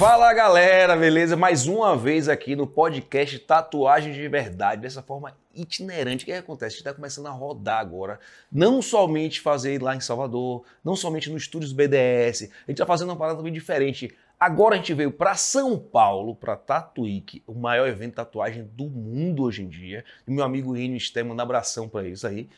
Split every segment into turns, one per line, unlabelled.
Fala galera, beleza? Mais uma vez aqui no podcast Tatuagem de Verdade, dessa forma itinerante. O que, é que acontece? A gente está começando a rodar agora. Não somente fazer lá em Salvador, não somente no estúdios BDS, a gente está fazendo uma parada bem diferente. Agora a gente veio para São Paulo, para Tatuíque, o maior evento de tatuagem do mundo hoje em dia. Meu amigo Rino Sté, um abração para isso aí.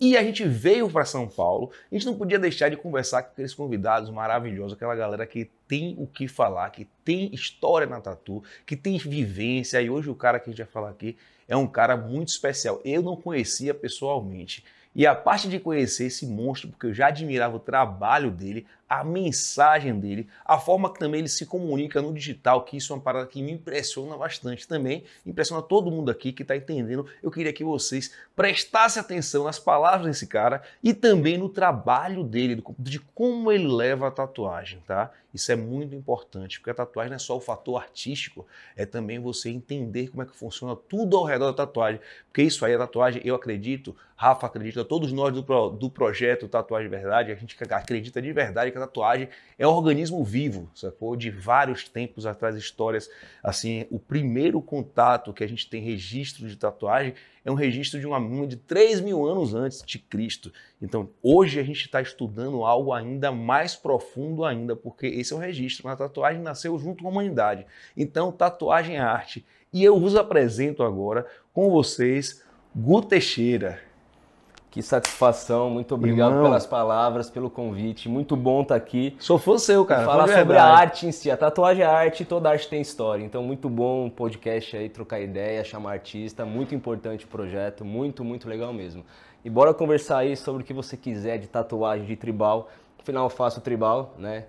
E a gente veio para São Paulo, a gente não podia deixar de conversar com aqueles convidados maravilhosos, aquela galera que tem o que falar, que tem história na tatu, que tem vivência. E hoje o cara que a gente vai falar aqui é um cara muito especial. Eu não conhecia pessoalmente. E a parte de conhecer esse monstro, porque eu já admirava o trabalho dele, a mensagem dele, a forma que também ele se comunica no digital, que isso é uma parada que me impressiona bastante também, impressiona todo mundo aqui que está entendendo. Eu queria que vocês prestassem atenção nas palavras desse cara e também no trabalho dele, de como ele leva a tatuagem, tá? Isso é muito importante, porque a tatuagem não é só o fator artístico, é também você entender como é que funciona tudo ao redor da tatuagem, porque isso aí, a tatuagem, eu acredito, Rafa acredita, todos nós do, do projeto Tatuagem Verdade, a gente acredita de verdade que a tatuagem é um organismo vivo, sacou? De vários tempos atrás, histórias. Assim, o primeiro contato que a gente tem registro de tatuagem é um registro de uma múmia de 3 mil anos antes de Cristo. Então, hoje a gente está estudando algo ainda mais profundo ainda, porque esse é o registro. A tatuagem nasceu junto com a humanidade. Então, tatuagem é arte. E eu vos apresento agora com vocês Gu Teixeira.
Que satisfação, muito obrigado Irmão. pelas palavras, pelo convite. Muito bom estar tá aqui.
Sou fã seu, cara.
Falar sobre a arte em si. A tatuagem é arte e toda arte tem história. Então, muito bom o podcast aí, trocar ideia, chamar artista. Muito importante o projeto, muito, muito legal mesmo. E bora conversar aí sobre o que você quiser de tatuagem, de tribal. Afinal, eu faço tribal, né?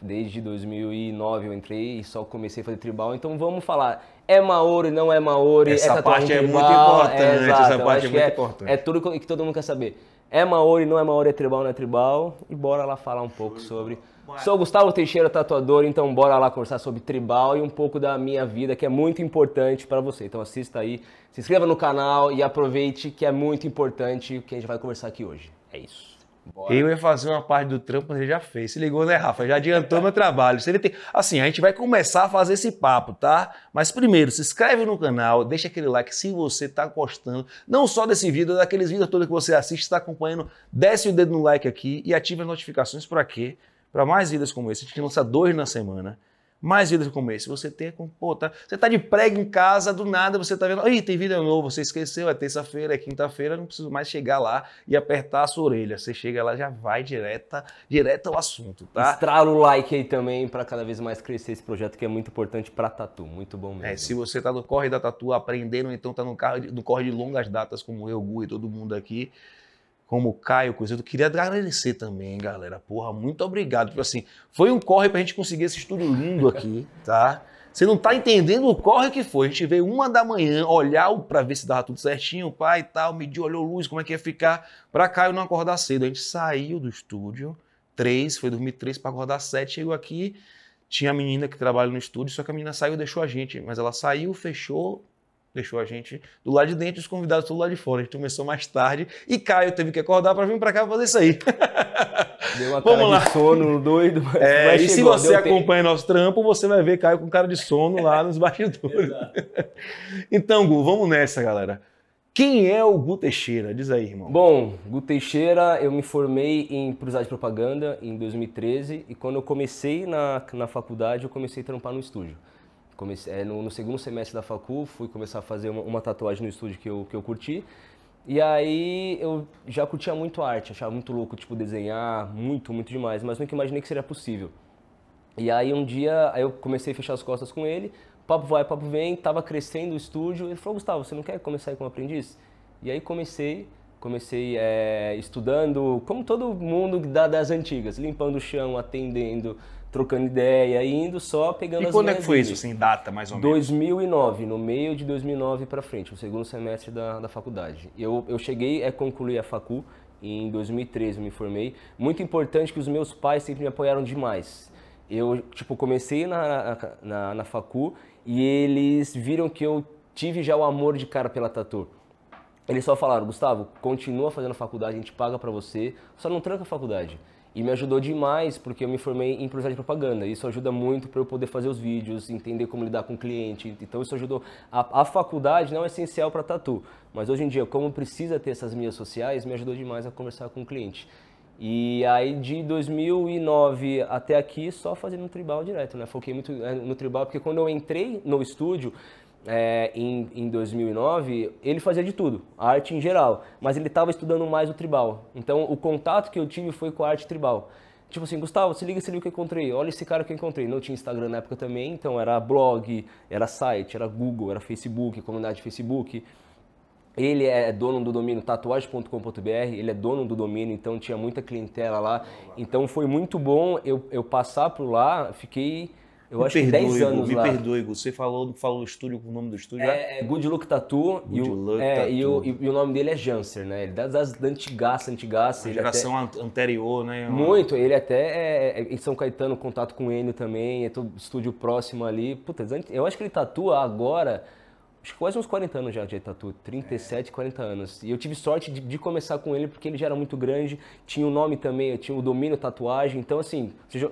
Desde 2009 eu entrei e só comecei a fazer tribal. Então, vamos falar é Maori, não é Maori,
essa
é
parte é muito importante, é, exato, essa parte é muito
é,
importante.
É tudo que todo mundo quer saber. É Maori, não é Maori, é tribal, não é tribal. E bora lá falar um pouco sobre. Sou Gustavo Teixeira, tatuador, então bora lá conversar sobre tribal e um pouco da minha vida, que é muito importante para você. Então assista aí, se inscreva no canal e aproveite que é muito importante o que a gente vai conversar aqui hoje. É isso.
Bora. Eu ia fazer uma parte do trampo, mas ele já fez. Se ligou, né, Rafa? Já adiantou meu trabalho. Se ele tem... Assim, a gente vai começar a fazer esse papo, tá? Mas primeiro, se inscreve no canal, deixa aquele like se você tá gostando, não só desse vídeo, daqueles vídeos todos que você assiste, está acompanhando, desce o dedo no like aqui e ative as notificações para quê? Para mais vídeos como esse. A gente lança dois na semana mais vídeos como esse. Você tem, pô, tá, você tá de prego em casa, do nada você tá vendo, ih, tem vídeo novo, você esqueceu, é terça-feira, é quinta-feira, não preciso mais chegar lá e apertar a sua orelha. Você chega lá, já vai direta, direto ao assunto, tá?
Estrala o like aí também para cada vez mais crescer esse projeto que é muito importante para tatu, muito bom mesmo.
É, se você tá no corre da tatu aprendendo, então tá no, carro, no corre de longas datas como eu, Gu e todo mundo aqui, como o Caio Cozido. Queria agradecer também, galera. Porra, muito obrigado. Tipo assim, foi um corre pra gente conseguir esse estúdio lindo aqui, tá? Você não tá entendendo o corre que foi. A gente veio uma da manhã olhar para ver se dava tudo certinho, pai e tal, mediu, olhou luz, como é que ia ficar, pra Caio não acordar cedo. A gente saiu do estúdio, três, foi dormir três para acordar sete, chegou aqui, tinha a menina que trabalha no estúdio, só que a menina saiu e deixou a gente. Mas ela saiu, fechou, deixou a gente do lado de dentro e os convidados do lado de fora. A gente começou mais tarde e Caio teve que acordar para vir para cá fazer isso aí.
Deu uma Vamos cara lá. de sono doido.
Mas é, mas e chegou, se você acompanha tempo. nosso trampo, você vai ver Caio com cara de sono lá nos bastidores. então, Gu, vamos nessa, galera. Quem é o Gu Teixeira? Diz aí, irmão.
Bom, Gu Teixeira, eu me formei em publicidade e propaganda em 2013 e quando eu comecei na, na faculdade, eu comecei a trampar no estúdio. Comecei, é, no, no, segundo semestre da facul, fui começar a fazer uma, uma, tatuagem no estúdio que eu, que eu curti. E aí eu já curtia muito arte, achava muito louco, tipo, desenhar, muito, muito demais, mas nunca imaginei que seria possível. E aí um dia aí eu comecei a fechar as costas com ele, papo vai, papo vem, tava crescendo o estúdio, ele falou, Gustavo, você não quer começar aí como aprendiz? E aí comecei, comecei é, estudando, como todo mundo das antigas, limpando o chão, atendendo, trocando ideia, indo só pegando e
as quando é que foi isso, assim, data mais ou
menos? 2009, no meio de 2009 para frente, o segundo semestre da, da faculdade. Eu, eu cheguei a concluir a facu em 2013, me formei. Muito importante que os meus pais sempre me apoiaram demais. Eu, tipo, comecei na, na, na facu e eles viram que eu tive já o amor de cara pela tatu. Eles só falaram, Gustavo, continua fazendo faculdade, a gente paga pra você, só não tranca a faculdade. E me ajudou demais, porque eu me formei em publicidade de propaganda. Isso ajuda muito para eu poder fazer os vídeos, entender como lidar com o cliente. Então isso ajudou. A, a faculdade não é essencial para tatu, mas hoje em dia, como precisa ter essas mídias sociais, me ajudou demais a conversar com o cliente. E aí de 2009 até aqui, só fazendo tribal direto, né? Foquei muito é, no tribal, porque quando eu entrei no estúdio, é, em, em 2009, ele fazia de tudo, arte em geral, mas ele estava estudando mais o tribal. Então, o contato que eu tive foi com a arte tribal. Tipo assim, Gustavo, se liga, se liga o que eu encontrei. Olha esse cara que eu encontrei. Não tinha Instagram na época também, então era blog, era site, era Google, era Facebook, comunidade Facebook. Ele é dono do domínio tatuagem.com.br, ele é dono do domínio, então tinha muita clientela lá. Então foi muito bom eu, eu passar por lá, fiquei eu me acho perdoe, que 10 anos
me
lá.
Me perdoe, você falou, falou o estúdio, o nome do estúdio
é? É Good Look Tattoo. Good e, o, Look é, Tattoo. E, o, e, o, nome dele é Janser, né? Ele é das, das antigaça, antigaça.
geração até, anterior, né?
Muito, ele até é, é, em São Caetano, contato com Enio também, é todo estúdio próximo ali. Puta, eu acho que ele tatua agora acho que quase uns 40 anos já de tatu, 37, é. 40 anos. E eu tive sorte de, de, começar com ele porque ele já era muito grande, tinha o um nome também, tinha o domínio tatuagem. Então, assim, você,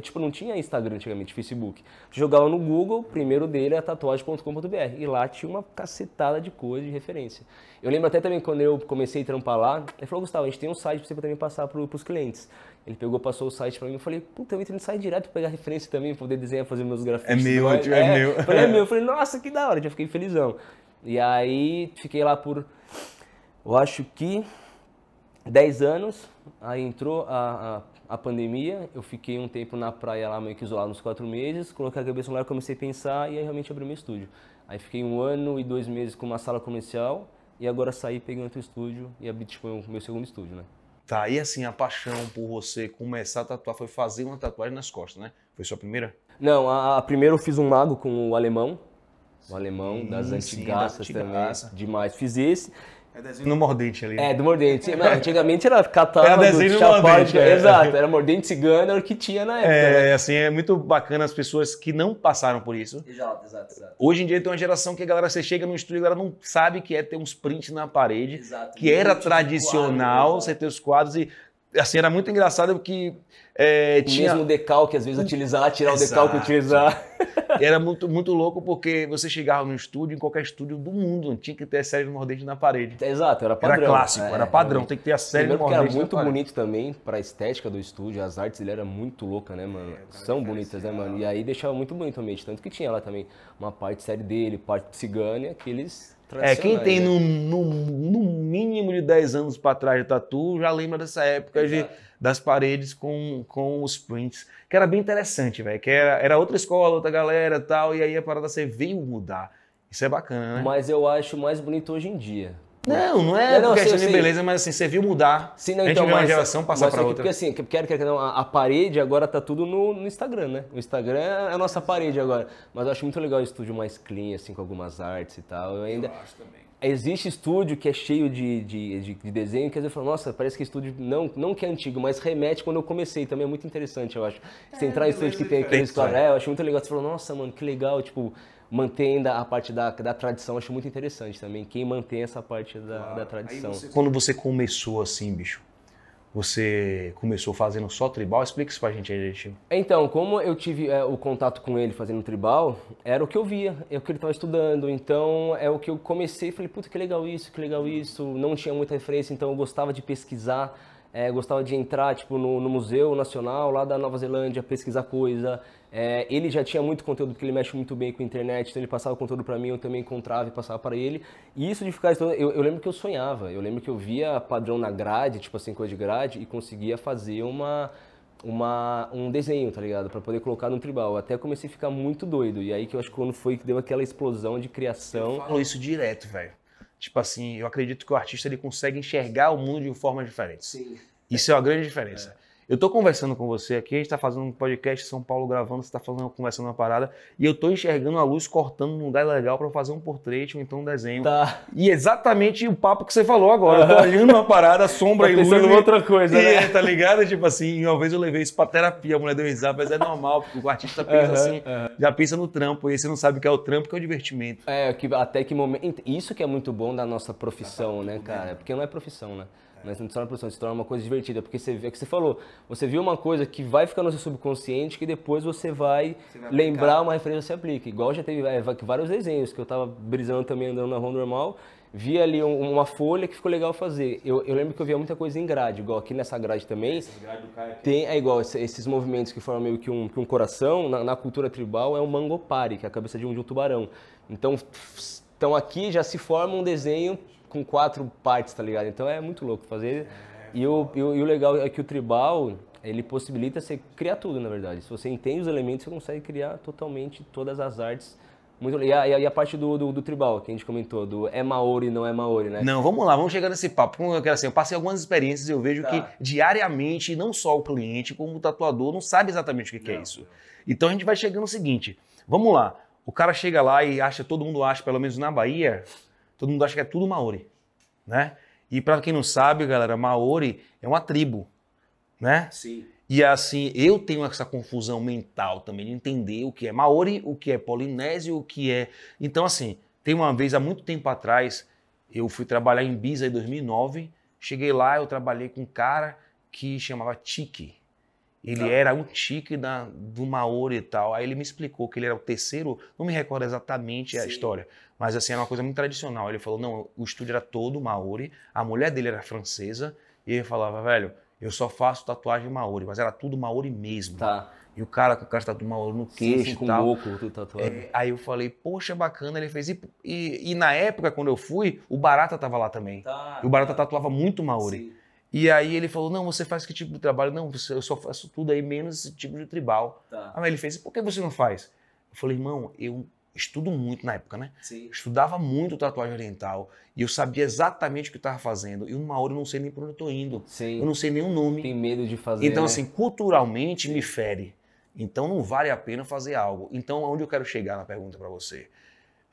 tipo, não tinha Instagram antigamente, Facebook. Jogava no Google, primeiro dele era tatuagem.com.br. E lá tinha uma cacetada de coisa de referência. Eu lembro até também quando eu comecei a trampar lá, ele falou, Gustavo, a gente tem um site para você também passar para os clientes. Ele pegou, passou o site para mim, eu falei, puta, eu entro no site direto para pegar referência também, poder desenhar, fazer meus grafismos.
É meu, é, é, meu.
Eu falei, é meu. Eu falei, nossa, que da hora, já fiquei felizão. E aí fiquei lá por, eu acho que 10 anos, aí entrou a, a, a, pandemia, eu fiquei um tempo na praia lá meio que isolado uns quatro meses, coloquei a cabeça no ar, comecei a pensar e aí realmente abri meu estúdio. Aí fiquei um ano e dois meses com uma sala comercial, e agora saí, peguei outro estúdio e abri tipo, o meu segundo estúdio, né?
Tá, e assim, a paixão por você começar a tatuar foi fazer uma tatuagem nas costas, né? Foi sua primeira?
Não, a, a primeira eu fiz um mago com o alemão, o alemão sim, das antigaças também, demais. Fiz esse,
é desenho no mordente ali.
É, do mordente. antigamente era catálogo, era desenho no mordente. É. Exato, era mordente cigano, era o que tinha na época.
É, né? assim, é muito bacana as pessoas que não passaram por isso.
Exato, exato, exato.
Hoje em dia tem uma geração que a galera, você chega no estúdio e a galera não sabe que é ter uns prints na parede. Exato. Que era tradicional, quadro, você ter os quadros e assim, era muito engraçado porque
é, o tinha... mesmo decalque, às vezes, utilizar, tirar Exato. o decalque e utilizar.
Era muito, muito louco porque você chegava no estúdio, em qualquer estúdio do mundo, não tinha que ter a série do Nordeste na parede.
Exato, era padrão.
Era clássico, é, era padrão, tem que ter a série do Nordeste
era muito bonito também pra estética do estúdio, as artes ele era muito louca, né, mano? É, São bonitas, né, mano? E aí deixava muito bonito o ambiente, tanto que tinha lá também uma parte série dele, parte cigana, aqueles
é, quem tem né? no, no, no, mínimo de 10 anos para trás de tatu já lembra dessa época de, das paredes com, com os prints, que era bem interessante, velho, que era, era outra escola, outra galera tal, e aí a parada você veio mudar. Isso é bacana, né?
Mas eu acho mais bonito hoje em dia.
Não, não é não, questão de beleza, mas assim, você viu mudar.
Sim, não,
a gente
então,
vê uma geração passar para outra.
Porque assim, quero que não, a, a, parede agora tá tudo no, no, Instagram, né? O Instagram é a nossa parede agora. Mas eu acho muito legal o estúdio mais clean, assim, com algumas artes e tal. Eu ainda. Eu acho também. Existe estúdio que é cheio de, de, de, de desenho que às vezes fala, nossa, parece que estúdio não, não que é antigo, mas remete quando eu comecei. Também é muito interessante, eu acho. Você é, entrar em estúdio que tem aquele história, é, eu acho muito legal. Você falou, nossa, mano, que legal, tipo, mantém a parte da, da tradição, acho muito interessante também. Quem mantém essa parte da, claro. da tradição.
Você, quando você começou assim, bicho, você começou fazendo só tribal? Explica isso pra gente aí, gente.
Então, como eu tive é, o contato com ele fazendo tribal, era o que eu via, é o que ele estava estudando. Então, é o que eu comecei e falei, puta, que legal isso, que legal isso. Não tinha muita referência, então eu gostava de pesquisar, é, gostava de entrar tipo, no, no Museu Nacional lá da Nova Zelândia, pesquisar coisa, é, ele já tinha muito conteúdo, porque ele mexe muito bem com a internet, então ele passava conteúdo para mim, eu também encontrava e passava para ele. E isso de ficar. Eu, eu, lembro que eu sonhava, eu lembro que eu via padrão na grade, tipo assim, coisa de grade, e conseguia fazer uma. Uma, um desenho, tá ligado? Para poder colocar no tribal. Até comecei a ficar muito doido. E aí que eu acho que quando foi que deu aquela explosão de criação.
Eu falo isso direto, velho. Tipo assim, eu acredito que o artista ele consegue enxergar o mundo de forma diferente. Sim. Isso é uma grande diferença. Eu tô conversando com você aqui, a gente tá fazendo um podcast em São Paulo gravando, você tá falando, conversando uma parada, e eu tô enxergando a luz cortando num lugar legal para fazer um portrait ou então um desenho.
Tá.
E exatamente o papo que você falou agora. Eu tô olhando uma parada, sombra
Tá
e luz.
pensando em outra coisa,
e,
né?
é, tá ligado? Tipo assim, uma vez eu levei isso pra terapia, a mulher deu risada, mas é normal, porque o artista pensa
Aham,
assim,
aham.
já pensa no trampo, e aí você não sabe o que é o trampo, que é o divertimento.
É, que até que momento. Isso que é muito bom da nossa profissão, né, cara? Porque não é profissão, né? Mas não se torna profissão, se torna uma coisa divertida. Porque você vê é que você falou, você viu uma coisa que vai ficar no seu subconsciente que depois você vai,
vai
lembrar uma referência você aplica. Igual já teve é, vários desenhos que eu tava brisando também andando na rua normal. Vi ali um- uma folha que ficou legal fazer. Eu, eu lembro que eu via muita coisa em grade, igual aqui nessa grade também. Tem, é igual esse- esses movimentos que formam meio que um, que um coração, na, na cultura tribal é um mangopari, que é a cabeça de um, de um tubarão. Então, então aqui já se forma um desenho com quatro partes, tá ligado? Então é muito louco fazer. E o, e, o, e o legal é que o tribal, ele possibilita você criar tudo, na verdade. Se você entende os elementos, você consegue criar totalmente todas as artes. Muito, e, a, e a- parte do, do, do tribal, que a gente comentou, do é Maori não é Maori, né?
Não, vamos lá, vamos chegar nesse papo. Eu quero assim, eu passei algumas experiências e eu vejo
Tá.
que diariamente, não só o cliente, como o tatuador, não sabe exatamente o que, que é isso. Então a gente vai chegando no seguinte: vamos lá. O cara chega lá e acha, todo mundo acha, pelo menos na Bahia, todo mundo acha que é tudo Maori, né? E para quem não sabe, galera, Maori é uma tribo, né?
Sim.
E assim, eu tenho essa confusão mental também de entender o que é Maori, o que é Polinésio, o que é. Então, assim, tem uma vez, há muito tempo atrás, eu fui trabalhar em Ibiza em 2009. Cheguei lá, eu trabalhei com um cara que chamava Tiki. Ele era um tique da, do Maori e tal. Aí ele me explicou que ele era o terceiro, não me recordo exatamente a
Sim.
história, mas assim, era uma coisa muito tradicional. Ele falou: não, o estúdio era todo Maori, a mulher dele era francesa, e ele falava, velho, eu só faço tatuagem Maori, mas era tudo Maori mesmo.
Tá.
E o cara com o cara tatu Maori no queixo
sim,
e
com
tal.
boco, tudo tatuado.
É, aí eu falei, poxa, bacana, ele fez. E, e, e na época, quando eu fui, o Barata tava lá também.
Tá,
E o Barata tatuava muito Maori.
Sim.
E aí ele falou, não, você faz que tipo de trabalho? Não, eu só faço tudo aí, menos esse tipo de tribal.
Tá.
Aí ele fez, por que você não faz? Eu falei, irmão, eu estudo muito na época, né?
Sim.
Eu estudava muito tatuagem oriental e eu sabia exatamente o que eu estava fazendo. E no Maori eu não sei nem por onde eu tô indo. Eu
Sim.
não sei nem o nome.
Tem medo de fazer.
Então,
né?
assim, culturalmente me fere. Então não vale a pena fazer algo. Então, onde eu quero chegar na pergunta para você?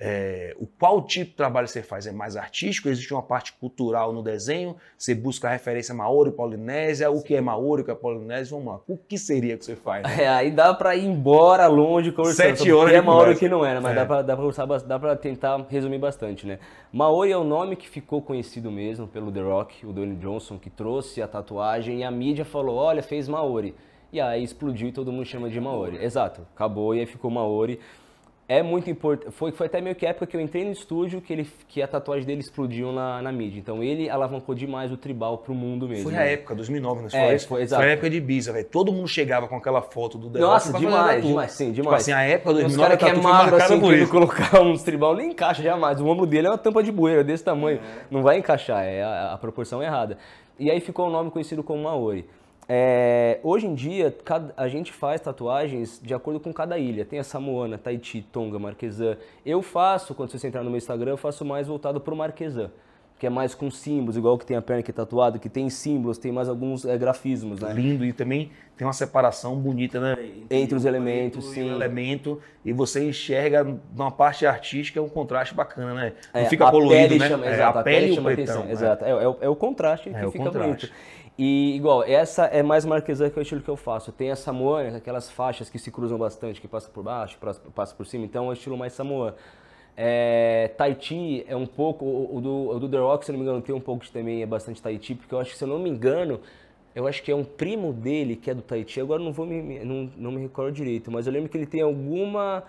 É, o qual tipo de trabalho você faz? É mais artístico? Existe uma parte cultural no desenho? Você busca a referência Maori, Polinésia? O que é Maori, o que é Polinésia? Vamos lá. O que seria que você faz?
É, aí dá pra ir embora longe conversando.
Sete horas
o que é Maori e o que não era, mas
É.
dá, pra, dá, pra dá pra tentar resumir bastante, né? Maori é o nome que ficou conhecido mesmo pelo The Rock, o Dwayne Johnson, que trouxe a tatuagem e a mídia falou, olha, fez Maori. E aí explodiu e todo mundo chama de Maori. Exato, acabou e aí ficou Maori. É muito importante. Foi, foi até meio que a época que eu entrei no estúdio que, ele, que a tatuagem dele explodiu na, na mídia. Então ele alavancou demais o tribal pro mundo mesmo.
Foi a época, 2009, não
É,
foi?
foi, exato.
a época de Ibiza, velho. Todo mundo chegava com aquela foto do The
Nossa,
Rock
demais, demais, sim,
Tipo
demais.
assim, a época
Os
2009
caras que é
foi
magro assim,
por isso.
colocar uns tribal, nem encaixa jamais. O ombro dele é uma tampa de bueira desse tamanho. Não vai encaixar, é a, a proporção errada. E aí ficou o nome conhecido como Maori. É, hoje em dia, a gente faz tatuagens de acordo com cada ilha. Tem a Samoana, Tahiti, Tonga, Marquesã. Eu faço, quando você entrar no meu Instagram, eu faço mais voltado pro Marquesã. Que é mais com símbolos, igual que tem a perna aqui tatuada, que tem símbolos, tem mais alguns é, grafismos, né?
Lindo e também tem uma separação bonita, né?
Entre os elementos,
e o
sim.
elemento e você enxerga numa parte artística um contraste bacana, né? Não
É,
fica
a
colorido,
pele
né?
Chama,
É,
exato,
a pele e o
chama atenção.
né?
Exato, é, é o, é contraste que
É,
fica
contraste.
bonito. E igual, essa é mais marquesã que é o estilo que eu faço. Tem a samoana, aquelas faixas que se cruzam bastante, que passa por baixo, passa- por cima, então é o estilo mais samoan. É, é um pouco, o, do, o do The Rock, se não me engano, tem um pouco de também, é bastante Tahiti, porque eu acho que, se eu não me engano, eu acho que é um primo dele que é do Tahiti, agora não vou me- não, não me recordo direito, mas eu lembro que ele tem alguma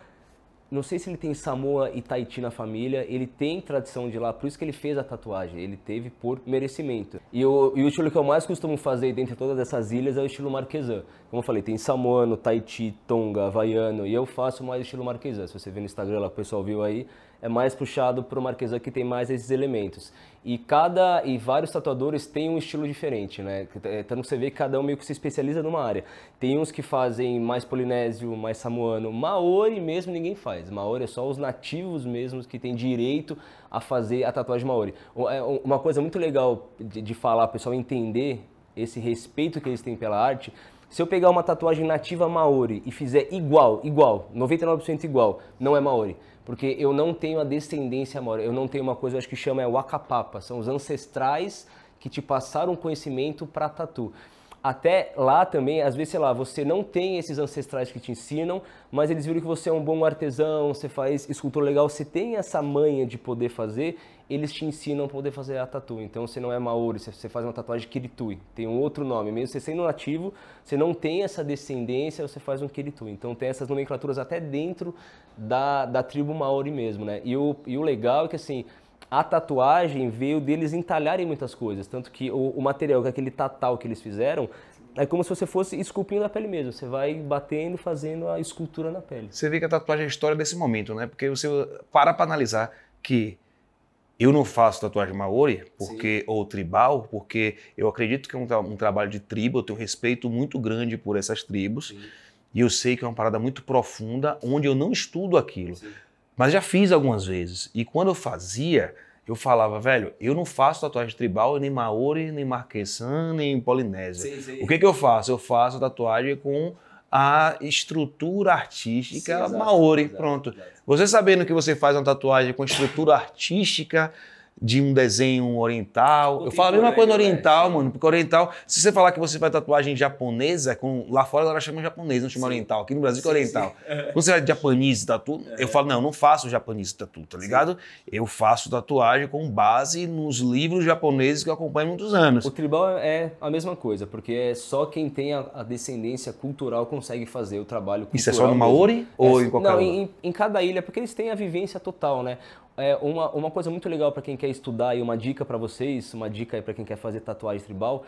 não sei se ele tem Samoa e Tahiti na família, ele tem tradição de lá, por isso que ele fez a tatuagem, ele teve por merecimento. E o, e o estilo que eu mais costumo fazer dentre todas essas ilhas é o estilo marquesã. Como eu falei, tem samoano, Tahiti, Tonga, Havaiano, e eu faço mais estilo marquesã. Se você ver no Instagram lá, o pessoal viu aí, é mais puxado pro marquesã que tem mais esses elementos. E cada e vários tatuadores têm um estilo diferente, né? Então você vê que cada um meio que se especializa numa área. Tem uns que fazem mais polinésio, mais samoano, maori mesmo ninguém faz. Maori é só os nativos mesmos que têm direito a fazer a tatuagem maori. É Uma coisa muito legal de, de falar, o pessoal entender esse respeito que eles têm pela arte, se eu pegar uma tatuagem nativa maori e fizer igual, igual, 99% igual, não é maori. Porque eu não tenho a descendência maori, eu não tenho uma coisa, acho que chama é wakapapa, são os ancestrais que te passaram conhecimento para tatu até lá também, às vezes, sei lá, você não tem esses ancestrais que te ensinam, mas eles viram que você é um bom artesão, você faz escultura legal, você tem essa manha de poder fazer, eles te ensinam a poder fazer a tatu. Então você não é Maori, você faz uma tatuagem Kiritui, tem um outro nome. Mesmo você sendo nativo, você não tem essa descendência, você faz um Kiritui. Então tem essas nomenclaturas até dentro da, da tribo Maori mesmo, né? E o, e o legal é que assim, a tatuagem veio deles entalharem muitas coisas. Tanto que o, o material, que é aquele tatal que eles fizeram, é como se você fosse esculpindo a pele mesmo. Você vai batendo, fazendo a escultura na pele.
Você vê que a tatuagem é a história desse momento, né? Porque você para para analisar que eu não faço tatuagem maori porque Sim. ou tribal, porque eu acredito que é um, um, trabalho de tribo, eu tenho respeito muito grande por essas tribos. Sim. E eu sei que é uma parada muito profunda, onde eu não estudo aquilo. Sim. Mas já fiz algumas vezes. E quando eu fazia, eu falava, velho, eu não faço tatuagem tribal nem maori, nem marquesan, nem polinésia. O que, que eu faço? Eu faço tatuagem com a estrutura artística sim, exato, maori. Exato, Pronto. Exato. Você sabendo que você faz uma tatuagem com estrutura artística de um desenho oriental. Eu falo a mesma coisa oriental, né? mano, porque oriental, se você falar que você faz tatuagem japonesa, com, lá fora ela chama japonês, não chama sim. oriental. Aqui no Brasil sim, é oriental. Sim. Quando você faz japonês tatu, é. eu falo, não, eu não faço japonês tatu, tá ligado? Eu faço tatuagem com base nos livros japoneses que eu acompanho há muitos anos.
O tribal é a mesma coisa, porque é só quem tem a, a descendência cultural consegue fazer o trabalho cultural.
Isso é só no Maori mesmo. ou
é,
em qualquer
Não, em, em cada ilha, porque eles têm a vivência total, né? É uma, uma coisa muito legal para quem quer estudar e uma dica para vocês, uma dica para quem quer fazer tatuagem tribal,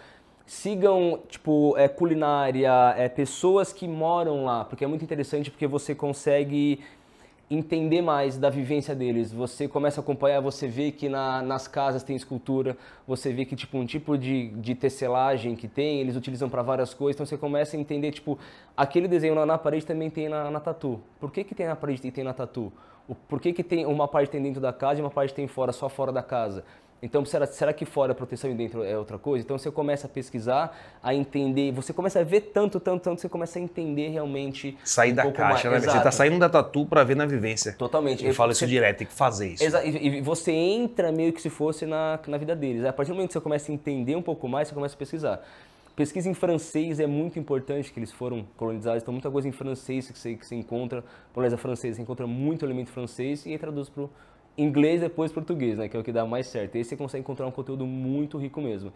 sigam tipo é, culinária, é, pessoas que moram lá, porque é muito interessante porque você consegue entender mais da vivência deles. Você começa a acompanhar, você vê que na, nas casas tem escultura, você vê que tipo um tipo de, de tecelagem que tem, eles utilizam para várias coisas, então você começa a entender tipo aquele desenho lá na parede também tem na, na tatu. Por que que tem na parede e tem na tatu? Por que, que tem uma parte tem dentro da casa e uma parte tem fora, só fora da casa? Então, será, será que fora é proteção e dentro é outra coisa? Então, você começa a pesquisar, a entender, você começa a ver tanto, tanto, tanto, você começa a entender realmente.
Sair um da caixa, mais. né? Exato. Você está saindo da tatu para ver na vivência.
Totalmente.
Eu, falo isso direto, tem que fazer isso.
Exato. E, você entra meio que se fosse na, na vida deles. A partir do momento que você começa a entender um pouco mais, você começa a pesquisar. Pesquisa em francês é muito importante, que eles foram colonizados, então muita coisa em francês que você, que você encontra, Polonesa francesa, você encontra muito elemento francês e traduz para o inglês depois português, né, que é o que dá mais certo. Aí você consegue encontrar um conteúdo muito rico mesmo.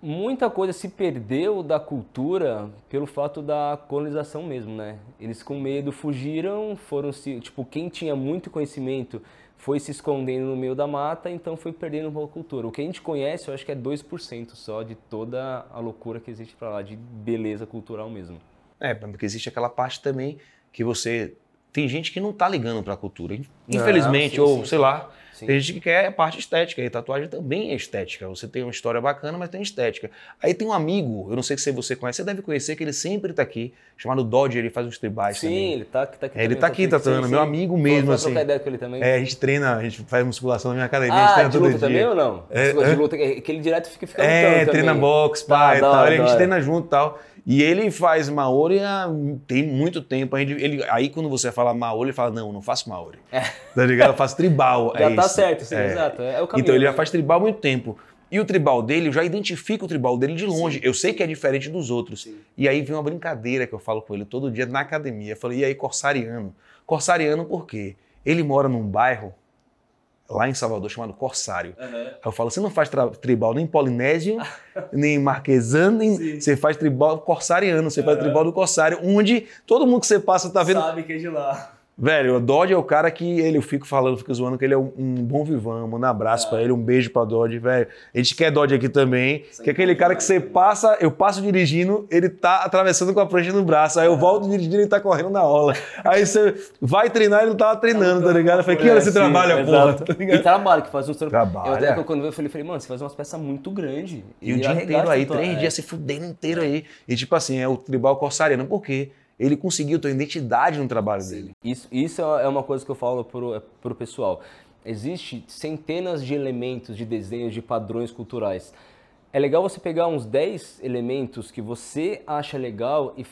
Muita coisa se perdeu da cultura pelo fato da colonização mesmo, né? Eles com medo fugiram, foram se, tipo, quem tinha muito conhecimento foi se escondendo no meio da mata, então foi perdendo um pouco a cultura. O que a gente conhece, eu acho que é 2% só de toda a loucura que existe para lá, de beleza cultural mesmo.
É, porque existe aquela parte também que você. Tem gente que não tá ligando para a cultura, infelizmente, ah, sim, ou sim, sei sim. lá. Tem gente que quer a parte estética, e tatuagem também é estética. Você tem uma história bacana, mas tem estética. Aí tem um amigo, eu não sei se você conhece, você deve conhecer, que ele sempre está aqui, chamado Dodger, ele faz uns tribais
sim,
também.
ele está tá aqui.
É, ele está aqui tatuando, meu amigo mesmo. assim.
ideia com ele também.
É, a gente treina, a gente faz musculação na minha academia,
ah,
a gente treina
de
todo
luta
dia.
também ou não? É, de luta, que ele direto fica, fica
É, treina também. boxe, pai, tal, a gente treina junto e tal. E ele faz Maori há tem muito tempo. Gente, ele, aí quando você fala Maori, ele fala, não, não faço Maori. É. Tá ligado? Eu faço tribal.
Já
é
tá
isso.
certo, sim, é. exato. É o caminho,
então ele já né? faz tribal há muito tempo. E o tribal dele, eu já identifico o tribal dele de longe. Sim. Eu sei que é diferente dos outros. Sim. E aí vem uma brincadeira que eu falo com ele todo dia na academia. Eu falei, e aí, corsariano? Corsariano por quê? Ele mora num bairro lá em Salvador chamado Corsário. Uhum. Aí eu falo, você não faz tribal nem polinésio, nem marquesano, nem você faz tribal corsariano, você uhum. faz tribal do Corsário, onde todo mundo que você passa tá vendo...
Sabe que é de lá.
Velho, o Dodge é o cara que ele, eu fico falando, fico zoando que ele é um, um bom vivão. Manda um abraço é. pra ele, um beijo pra Dodge, velho. A gente quer Dodge aqui também, Sem que é aquele cara que você passa, eu passo dirigindo, ele tá atravessando com a prancha no braço. Aí eu volto dirigindo e ele tá correndo na aula. Aí você vai treinar, ele não tava treinando, tá ligado? Eu falei, que hora você trabalha, porra? Tá
e trabalha, que faz uns
trabalho.
Eu, quando eu falei, falei, mano, você faz umas peças muito grandes.
E, e o dia inteiro aí, três é. dias se fudendo inteiro aí. E tipo assim, é o tribal corsariano, por quê? Ele conseguiu ter identidade no trabalho Sim. dele.
Isso, isso é uma coisa que eu falo para o pessoal. Existe centenas de elementos, de desenhos, de padrões culturais. é legal você pegar uns 10 elementos que você acha legal e,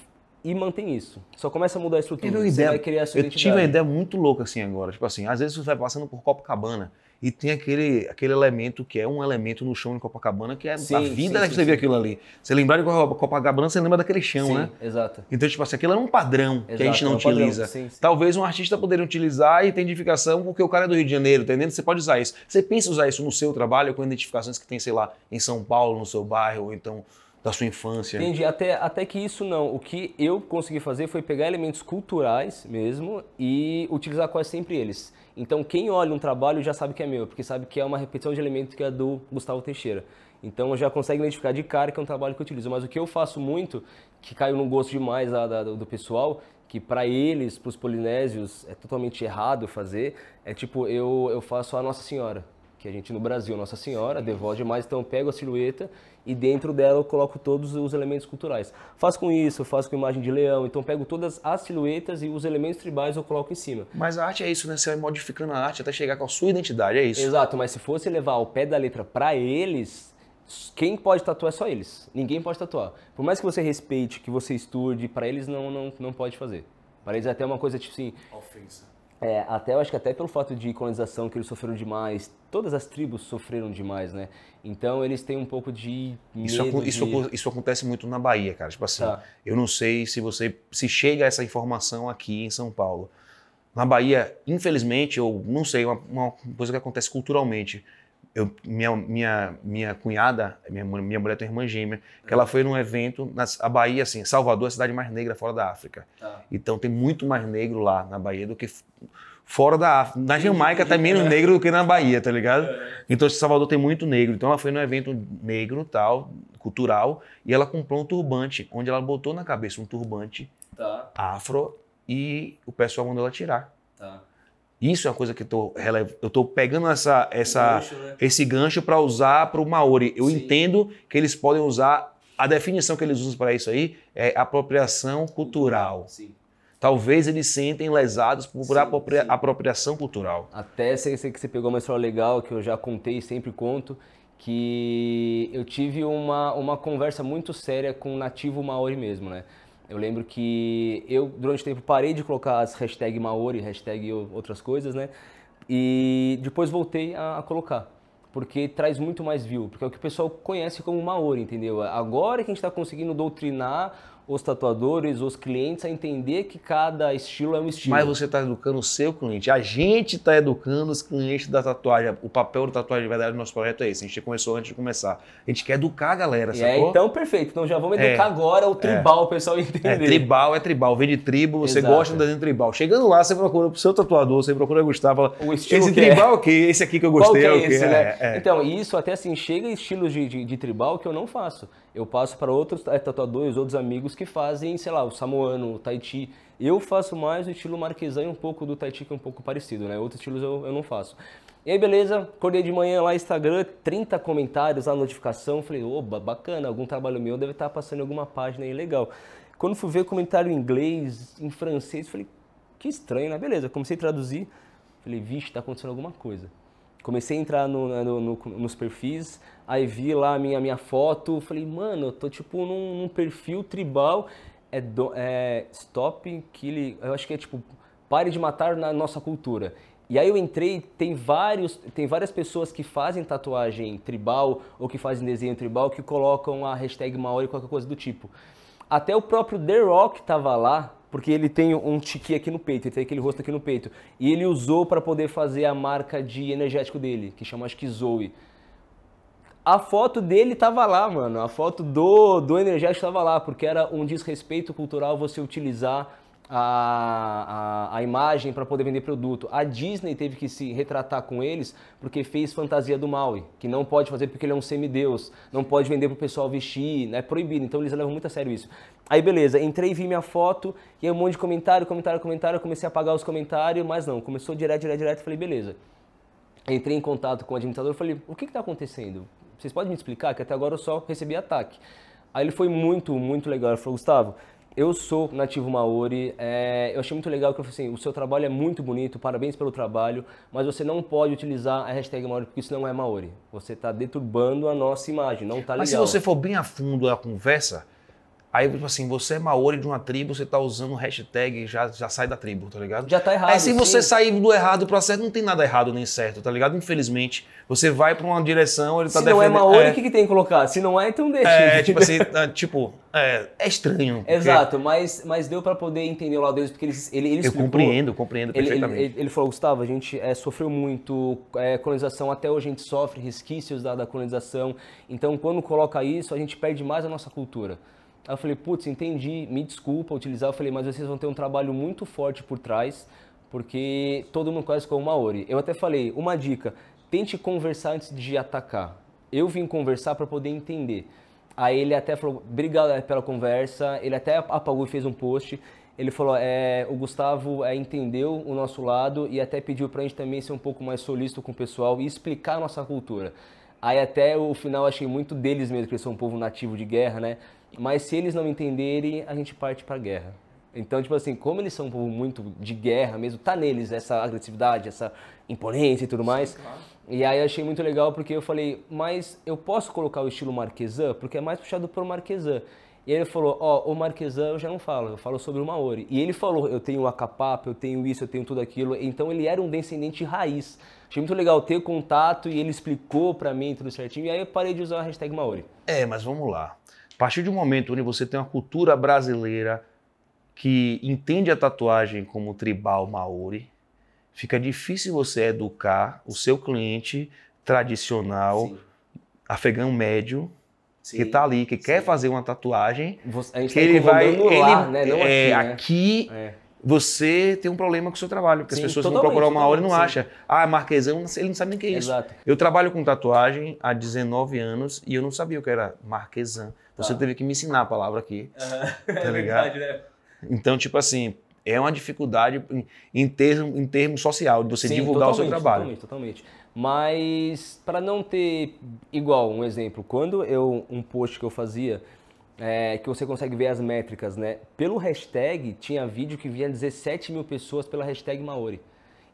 e mantém isso. Só começa a mudar a estrutura. Você
ideia-
vai criar a sua
Eu
identidade.
tive uma ideia muito louca assim agora. Tipo assim, às vezes você vai passando por Copacabana e tem aquele, aquele elemento que é um elemento no chão de Copacabana que é a
Sim,
vida
sim,
que você vê aquilo ali. Você lembrar de Copacabana, você lembra daquele chão,
Sim,
né?
exato.
Então, tipo assim, aquilo é um padrão que a
Exato,
gente não
é um
utiliza. Talvez um artista poderia utilizar e identificação porque o cara é do Rio de Janeiro, tá entendendo? Você pode usar isso. Você pensa em usar isso no seu trabalho com identificações que tem, sei lá, em São Paulo, no seu bairro, ou então da sua infância.
Entendi, até, até que isso não. O que eu consegui fazer foi pegar elementos culturais mesmo e utilizar quase sempre eles. Então quem olha um trabalho já sabe que é meu, porque sabe que é uma repetição de elementos que é do Gustavo Teixeira. Então já consegue identificar de cara que é um trabalho que eu utilizo. Mas o que eu faço muito, que caiu no gosto demais da- da- do pessoal, que para eles, para os polinésios, é totalmente errado fazer, é tipo, eu, eu faço a Nossa Senhora que a gente no Brasil, Nossa Senhora, devote demais, então eu pego a silhueta e dentro dela eu coloco todos os elementos culturais. Faço com isso, faço com imagem de leão, então eu pego todas as silhuetas e os elementos tribais eu coloco em cima.
Mas a arte é isso, né? Você vai modificando a arte até chegar com a sua identidade, é isso.
Exato, mas se fosse levar ao pé da letra para eles, quem pode tatuar é só eles. Ninguém pode tatuar. Por mais que você respeite, que você estude, para eles não, não, não pode fazer. Para eles é até uma coisa tipo assim,
Ofensa.
É, até eu acho que até pelo fato de colonização que eles sofreram demais, todas as tribos sofreram demais, né? Então eles têm um pouco de
Isso,
de...
isso, acon- isso acontece muito na Bahia, cara. Tipo assim,
Tá.
eu não sei se você se chega a essa informação aqui em São Paulo. Na Bahia, infelizmente, eu não sei, uma, uma coisa que acontece culturalmente. Eu, minha, minha, minha cunhada, minha, minha mulher tem uma irmã gêmea, que ela foi num evento, nas, a Bahia, assim, Salvador é a cidade mais negra fora da África.
Tá.
Então tem muito mais negro lá na Bahia do que fora da África. Na Jamaica tá menos negro do que na Bahia, tá ligado? Então Salvador tem muito negro. Então ela foi num evento negro, tal, cultural, e ela comprou um turbante, onde ela botou na cabeça um turbante
Tá,
afro e o pessoal mandou ela tirar.
tá.
Isso é uma coisa que eu tô, eu tô pegando essa, essa,
Gancho, né?
esse gancho para usar para o Maori. Eu
Sim.
entendo que eles podem usar, a definição que eles usam para isso aí é apropriação cultural.
Sim.
Talvez eles sentem lesados por
Sim,
apropria-
sim.
apropriação cultural.
Até sei, sei que você pegou uma história legal que eu já contei e sempre conto, que eu tive uma, uma conversa muito séria com um nativo maori mesmo, né? Eu lembro que eu, durante o tempo, parei de colocar as hashtag maori, hashtag outras coisas, né? E depois voltei a, a colocar, porque traz muito mais view, porque é o que o pessoal conhece como maori, entendeu? Agora que a gente está conseguindo doutrinar os tatuadores, os clientes a entender que cada estilo é um estilo.
Mas você está educando o seu cliente. A gente está educando os clientes da tatuagem. O papel da tatuagem de verdade do nosso projeto é esse. A gente começou antes de começar. A gente quer educar a galera,
é,
sacou?
então, perfeito. Então já vamos educar
É.
agora o tribal, o pessoal entender.
É, tribal é tribal, vem de tribo, você
Exato.
gosta do desenho tribal. Chegando lá, você procura pro seu tatuador, você procura Gustavo, fala,
O estilo
esse
que é.
tribal é o quê? Esse aqui que eu
Qual
gostei
que é
é o quê?
esse,
É,
né?
é.
Então, isso até assim, chega estilos de, de, de tribal que eu não faço. Eu passo para outros eh, tatuadores, outros amigos que fazem, sei lá, o samoano, o Tahiti. Eu faço mais o estilo marquesão e um pouco do Tahiti, que é um pouco parecido, né? Outros estilos eu, eu não faço. E aí, beleza, acordei de manhã lá, Instagram, 30 comentários lá, notificação. Falei, oba, bacana, algum trabalho meu deve estar passando em alguma página aí, legal. Quando fui ver comentário em inglês, em francês, falei, que estranho, né? Beleza, comecei a traduzir. Falei, vixe, tá acontecendo alguma coisa. Comecei a entrar no- no- no- nos perfis, aí vi lá a minha, minha foto, falei, mano, eu tô tipo num, num perfil tribal, é, do- é Stop Kill, eu acho que é tipo, pare de matar na nossa cultura. E aí eu entrei, tem, vários, tem várias pessoas que fazem tatuagem tribal ou que fazem desenho tribal que colocam a hashtag Maori, qualquer coisa do tipo. Até o próprio The Rock tava lá, porque ele tem um tiqui aqui no peito, ele tem aquele rosto aqui no peito. E ele usou para poder fazer a marca de energético dele, que chama acho que Zoe. A foto dele tava lá, mano. A foto do, do energético tava lá, porque era um desrespeito cultural você utilizar a, a, a imagem para poder vender produto. A Disney teve que se retratar com eles porque fez fantasia do Maui, que não pode fazer porque ele é um semideus, não pode vender pro pessoal vestir, é proibido. Então eles levam muito a sério isso. Aí beleza, entrei, vi minha foto, e aí um monte de comentário, comentário, comentário, comecei a apagar os comentários, mas não, começou direto, direto, direto, falei, beleza. Entrei em contato com o administrador falei, o que está acontecendo? Vocês podem me explicar? Que até agora eu só recebi ataque. Aí ele foi muito, muito legal. Ele falou, Gustavo, Eu sou nativo maori. É, eu achei muito legal que eu falei assim, o seu trabalho é muito bonito, parabéns pelo trabalho, mas você não pode utilizar a hashtag maori porque isso não é maori. Você está deturbando a nossa imagem, não está legal.
Mas se você for bem a fundo a conversa, Aí, tipo assim, você é maori de uma tribo, você tá usando hashtag, já, já sai da tribo, tá ligado?
Já tá errado.
Aí se você sair do errado pro certo, não tem nada errado nem certo, tá ligado? Infelizmente, você vai pra uma direção, ele tá
Se não é maori, o é... que, que tem que colocar? Se não é, então deixa.
É, tipo assim, é, tipo, é, é estranho.
Porque... Exato, mas, mas deu pra poder entender o lado deles, porque ele, ele, ele explicou,
Eu compreendo, compreendo
perfeitamente. Ele, ele, ele falou, Gustavo, a gente é, sofreu muito é, colonização, até hoje a gente sofre resquícios da, da colonização, então quando coloca isso, a gente perde mais a nossa cultura. Aí eu falei, putz, entendi, me desculpa utilizar. Eu falei, mas vocês vão ter um trabalho muito forte por trás, porque todo mundo conhece como Maori. Eu até falei, uma dica, tente conversar antes de atacar. Eu vim conversar para poder entender. Aí ele até falou, obrigado pela conversa, ele até apagou e fez um post. Ele falou, é, o Gustavo é, entendeu o nosso lado e até pediu para a gente também ser um pouco mais solícito com o pessoal e explicar a nossa cultura. Aí até o final achei muito deles mesmo, que eles são um povo nativo de guerra, né? Mas se eles não entenderem, a gente parte para a guerra. Então, tipo assim, como eles são um povo muito de guerra mesmo, tá neles essa agressividade, essa imponência e tudo mais. Sim, claro. E aí achei muito legal porque eu falei, mas eu posso colocar o estilo marquesan? Porque é mais puxado por marquesan. E ele falou, ó, oh, o marquesan eu já não falo, eu falo sobre o maori. E ele falou, eu tenho o acapap, eu tenho isso, eu tenho tudo aquilo. Então ele era um descendente raiz. Achei muito legal ter contato e ele explicou para mim tudo certinho. E aí eu parei de usar a hashtag maori.
É, mas vamos lá. A partir de um momento onde você tem uma cultura brasileira que entende a tatuagem como tribal maori, fica difícil você educar o seu cliente tradicional, Sim. afegão médio, Sim. que está ali, que Sim. quer fazer uma tatuagem,
a gente
que
tá
ele vai, ele,
né? Não
é,
aqui, né?
aqui é. Você tem um problema com o seu trabalho, porque as pessoas vão procurar uma hora e não acham. Ah, Marquesão, ele não sabe nem o que é isso. Exato. Eu trabalho com tatuagem há 19 anos e eu não sabia o que era Marquesão. Você tá. teve que me ensinar a palavra aqui. Uhum. Tá? É verdade, né? Então, tipo assim, é uma dificuldade em, em, termo, em termo social, de você Sim, divulgar o seu trabalho.
Totalmente, totalmente. Mas, para não ter igual, um exemplo, quando eu, um post que eu fazia, é, que você consegue ver as métricas, né? Pelo hashtag, tinha vídeo que via 17 mil pessoas pela hashtag Maori.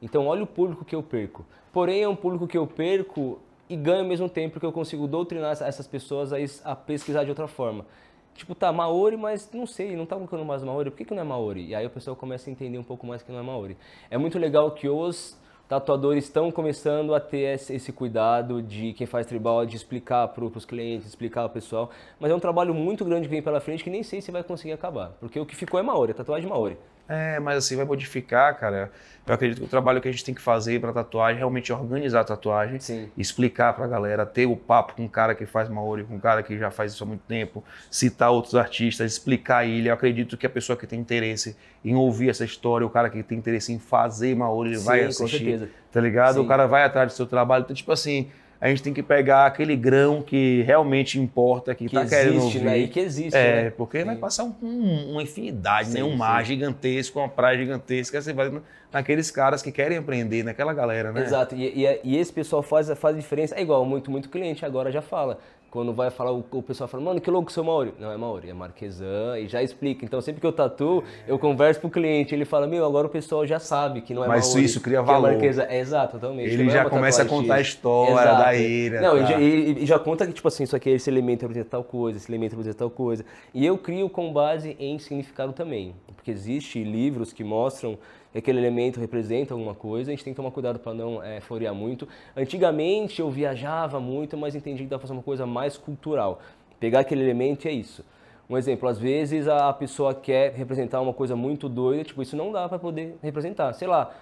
Então, olha o público que eu perco. Porém, é um público que eu perco e ganho ao mesmo tempo porque eu consigo doutrinar essas pessoas a pesquisar de outra forma. Tipo, tá, Maori, mas não sei, não tá colocando mais Maori, por que, que não é Maori? E aí o pessoal começa a entender um pouco mais que não é Maori. É muito legal que os tatuadores estão começando a ter esse cuidado de quem faz tribal, de explicar para os clientes, explicar ao pessoal. Mas é um trabalho muito grande que vem pela frente que nem sei se vai conseguir acabar. Porque o que ficou é Maori, tatuagem Maori.
É, mas assim, vai modificar, cara. Eu acredito que o trabalho que a gente tem que fazer para tatuagem é realmente organizar a tatuagem, Sim. explicar para a galera, ter o papo com um cara que faz Maori, com um cara que já faz isso há muito tempo, citar outros artistas, explicar ele. Eu acredito que a pessoa que tem interesse em ouvir essa história, o cara que tem interesse em fazer Maori, ele Sim, vai assistir. Tá ligado? Sim. O cara vai atrás do seu trabalho. Então, tipo assim, a gente tem que pegar aquele grão que realmente importa, que, que tá existe, querendo ouvir. Né?
E que existe,
É,
né?
porque Sim. vai passar um, um, uma infinidade, sim, né? um mar gigantesco, uma praia gigantesca, você vai naqueles caras que querem aprender, naquela galera, né?
Exato, e, e, e esse pessoal faz, faz diferença, é igual, muito, muito cliente agora já fala, quando vai falar, o, pessoal fala, mano, que louco seu Maori. Não, é Maori, é Marquesan, e já explica. Então, sempre que eu tatuo, eu converso com o cliente, ele fala, meu, agora o pessoal já sabe que não é
Mas
Maori.
Mas isso cria valor.
É Marquesan. É, exato, totalmente.
Ele já começa a contar a história exato. da ira.
Não, tá. e, e, já conta que, tipo assim, isso aqui, esse elemento representa tal coisa, esse elemento representa tal coisa. E eu crio com base em significado também. Porque existe livros que mostram aquele elemento representa alguma coisa, a gente tem que tomar cuidado para não é, florear muito. Antigamente eu viajava muito, mas entendi que dá para fazer uma coisa mais cultural. Pegar aquele elemento e é isso. Um exemplo, às vezes a pessoa quer representar uma coisa muito doida, tipo, isso não dá para poder representar. Sei lá,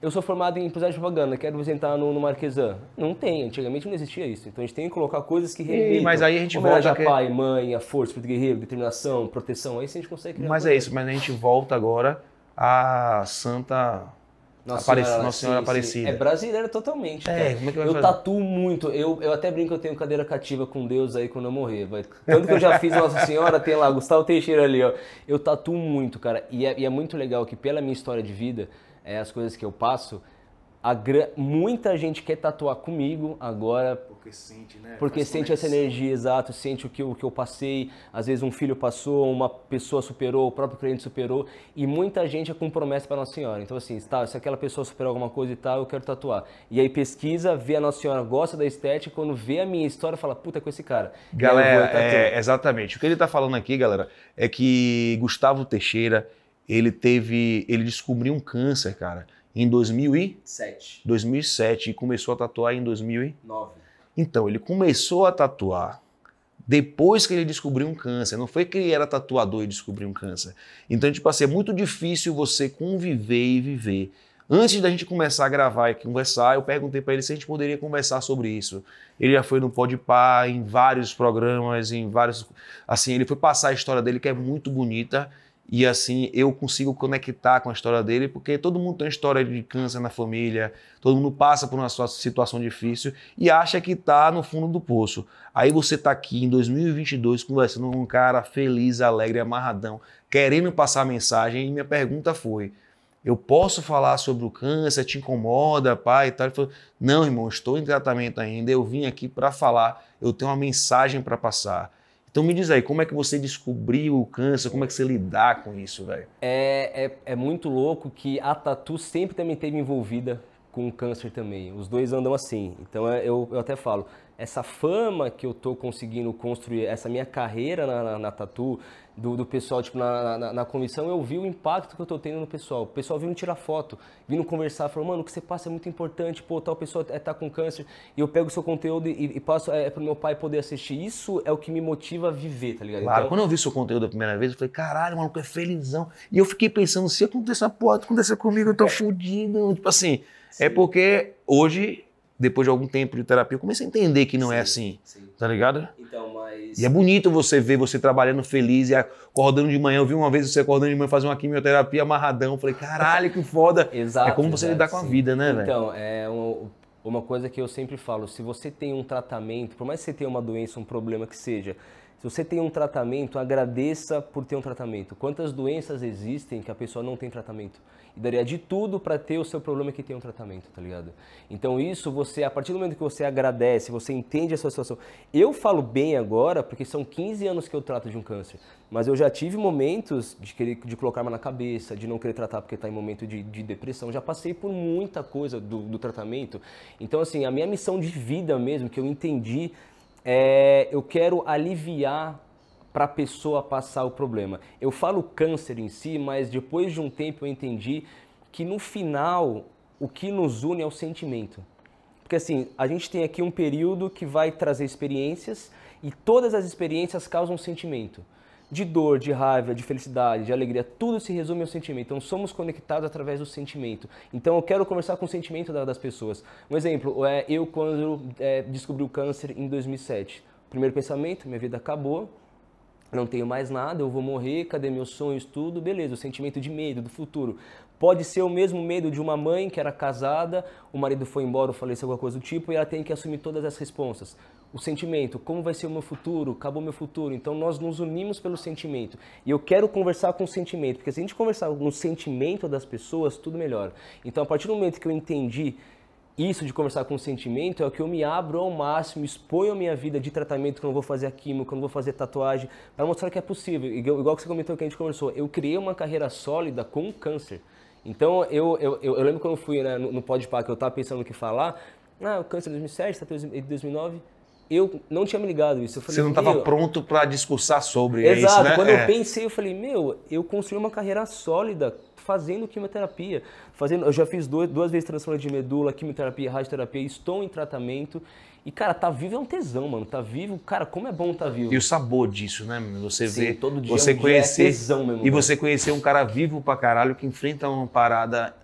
eu sou formado em publicidade de propaganda, quero representar no, no Marquesan. Não tem, antigamente não existia isso. Então a gente tem que colocar coisas que representam.
Mas aí a gente volta
a pai, mãe, a força, espírito guerreiro, determinação, proteção. Aí sim a gente consegue
Mas é isso, mas a gente volta agora a Santa
nossa Senhora, Nossa Senhora sim, Aparecida. Sim. É brasileira totalmente. É, como é que vai eu fazer? tatuo muito. Eu, eu até brinco que eu tenho cadeira cativa com Deus aí quando eu morrer. Vai. Tanto que eu já fiz Nossa Senhora, tem lá Gustavo Teixeira ali, ó. Eu tatuo muito, cara. E é, e é muito legal que pela minha história de vida, é, as coisas que eu passo, A gra... Muita gente quer tatuar comigo agora.
Porque sente, né?
Porque
Faz
sente
conexão.
essa energia, exato, sente o que, eu, o que eu passei. Às vezes um filho passou, uma pessoa superou, o próprio cliente superou. E muita gente é com promessa para Nossa Senhora. Então, assim, tá, se aquela pessoa superou alguma coisa e tal, eu quero tatuar. E aí pesquisa, vê a Nossa Senhora, gosta da estética, quando vê a minha história, fala, puta, é com esse cara.
Galera, é, exatamente. O que ele tá falando aqui, galera, é que Gustavo Teixeira, ele teve, ele descobriu um câncer, cara, em 2000 e
7,
2007 e começou a tatuar em 2000 e...
9.
Então, ele começou a tatuar depois que ele descobriu um câncer. Não foi que ele era tatuador e descobriu um câncer. Então, tipo assim, é muito difícil você conviver e viver. Antes da gente começar a gravar e conversar, eu perguntei para ele se a gente poderia conversar sobre isso. Ele já foi no Podpah, em vários programas, em vários... Assim, ele foi passar a história dele, que é muito bonita. E assim, eu consigo conectar com a história dele, porque todo mundo tem história de câncer na família, todo mundo passa por uma situação difícil e acha que tá no fundo do poço. Aí você tá aqui em 2022 conversando com um cara feliz, alegre, amarradão, querendo passar a mensagem, e minha pergunta foi: eu posso falar sobre o câncer? Te incomoda, pai? E tal. Ele falou: não, irmão, estou em tratamento ainda. Eu vim aqui para falar. Eu tenho uma mensagem para passar. Então me diz aí, como é que você descobriu o câncer? Como é que você lidar com isso, velho?
É, é, é muito louco que a Tatu sempre também esteve envolvida com o câncer também. Os dois andam assim. Então é, eu, eu até falo, essa fama que eu tô conseguindo construir, essa minha carreira na, na, na Tatu, do, do pessoal, tipo, na, na, na comissão, eu vi o impacto que eu tô tendo no pessoal. O pessoal vindo tirar foto, vindo conversar, falou, mano, o que você passa é muito importante, pô, tal pessoa é, tá com câncer, e eu pego o seu conteúdo e, e passo é, pro meu pai poder assistir. Isso é o que me motiva a viver, tá ligado?
Claro,
Então,
quando eu vi seu conteúdo a primeira vez, eu falei, caralho, maluco é felizão. E eu fiquei pensando, se acontecer uma porra, acontecer comigo, eu tô fudido. Tipo assim, é porque hoje, depois de algum tempo de terapia, eu comecei a entender que não é assim,
Sim.
tá ligado?
Então, mas...
E é bonito você ver você trabalhando feliz e acordando de manhã. Eu vi uma vez você acordando de manhã fazer uma quimioterapia amarradão. Falei, caralho, que foda.
Exato.
é como você lidar com a
sim.
vida, né, velho?
Então, é uma, uma coisa que eu sempre falo, se você tem um tratamento, por mais que você tenha uma doença, um problema que seja, se você tem um tratamento, agradeça por ter um tratamento. Quantas doenças existem que a pessoa não tem tratamento? E daria de tudo para ter o seu problema que tem um tratamento, tá ligado? Então isso você, a partir do momento que você agradece, você entende a sua situação. Eu falo bem agora porque são 15 anos que eu trato de um câncer, mas eu já tive momentos de querer de colocar na cabeça, de não querer tratar porque está em momento de, de depressão. Já passei por muita coisa do, do tratamento. Então assim, a minha missão de vida mesmo que eu entendi é eu quero aliviar para a pessoa passar o problema. Eu falo câncer em si, mas depois de um tempo eu entendi que no final o que nos une é o sentimento. Porque assim, a gente tem aqui um período que vai trazer experiências e todas as experiências causam sentimento. De dor, de raiva, de felicidade, de alegria, tudo se resume ao sentimento. Então somos conectados através do sentimento. Então eu quero conversar com o sentimento da- das pessoas. Um exemplo, é eu quando é, descobri o câncer em 2007. Primeiro pensamento, minha vida acabou, não tenho mais nada, eu vou morrer, cadê meus sonhos, tudo, beleza, o sentimento de medo do futuro. Pode ser o mesmo medo de uma mãe que era casada, o marido foi embora faleceu, alguma coisa do tipo, e ela tem que assumir todas as responsas. O sentimento, como vai ser o meu futuro, acabou meu futuro, então nós nos unimos pelo sentimento. E eu quero conversar com o sentimento, porque se a gente conversar no sentimento das pessoas, tudo melhora. Então a partir do momento que eu entendi isso de conversar com o sentimento é o que eu me abro ao máximo, exponho a minha vida de tratamento, que eu não vou fazer a química, que eu não vou fazer tatuagem, para mostrar que é possível. Igual, que você comentou que a gente conversou, eu criei uma carreira sólida com o câncer. Então, eu, eu, eu, eu lembro quando eu fui né, no, no Podpah, que eu estava pensando no que falar, ah, o câncer de 2007, tatuagem de 2009, eu não tinha me ligado isso. Falei,
Você não estava
"Meu,
pronto para discursar sobre é
Exato,
isso, né?
quando
É.
eu pensei, eu falei, meu, eu construí uma carreira sólida fazendo quimioterapia. Fazendo, eu já fiz duas, duas vezes transplante de medula, quimioterapia, radioterapia, estou em tratamento. E, cara, tá vivo é um tesão, mano. Tá vivo, cara, como é bom tá vivo.
E o sabor disso, né? mano? Você
Sim,
vê,
todo dia
você
é um dia
conhecer
é tesão mesmo,
e
velho.
você conhecer um cara vivo pra caralho que enfrenta uma parada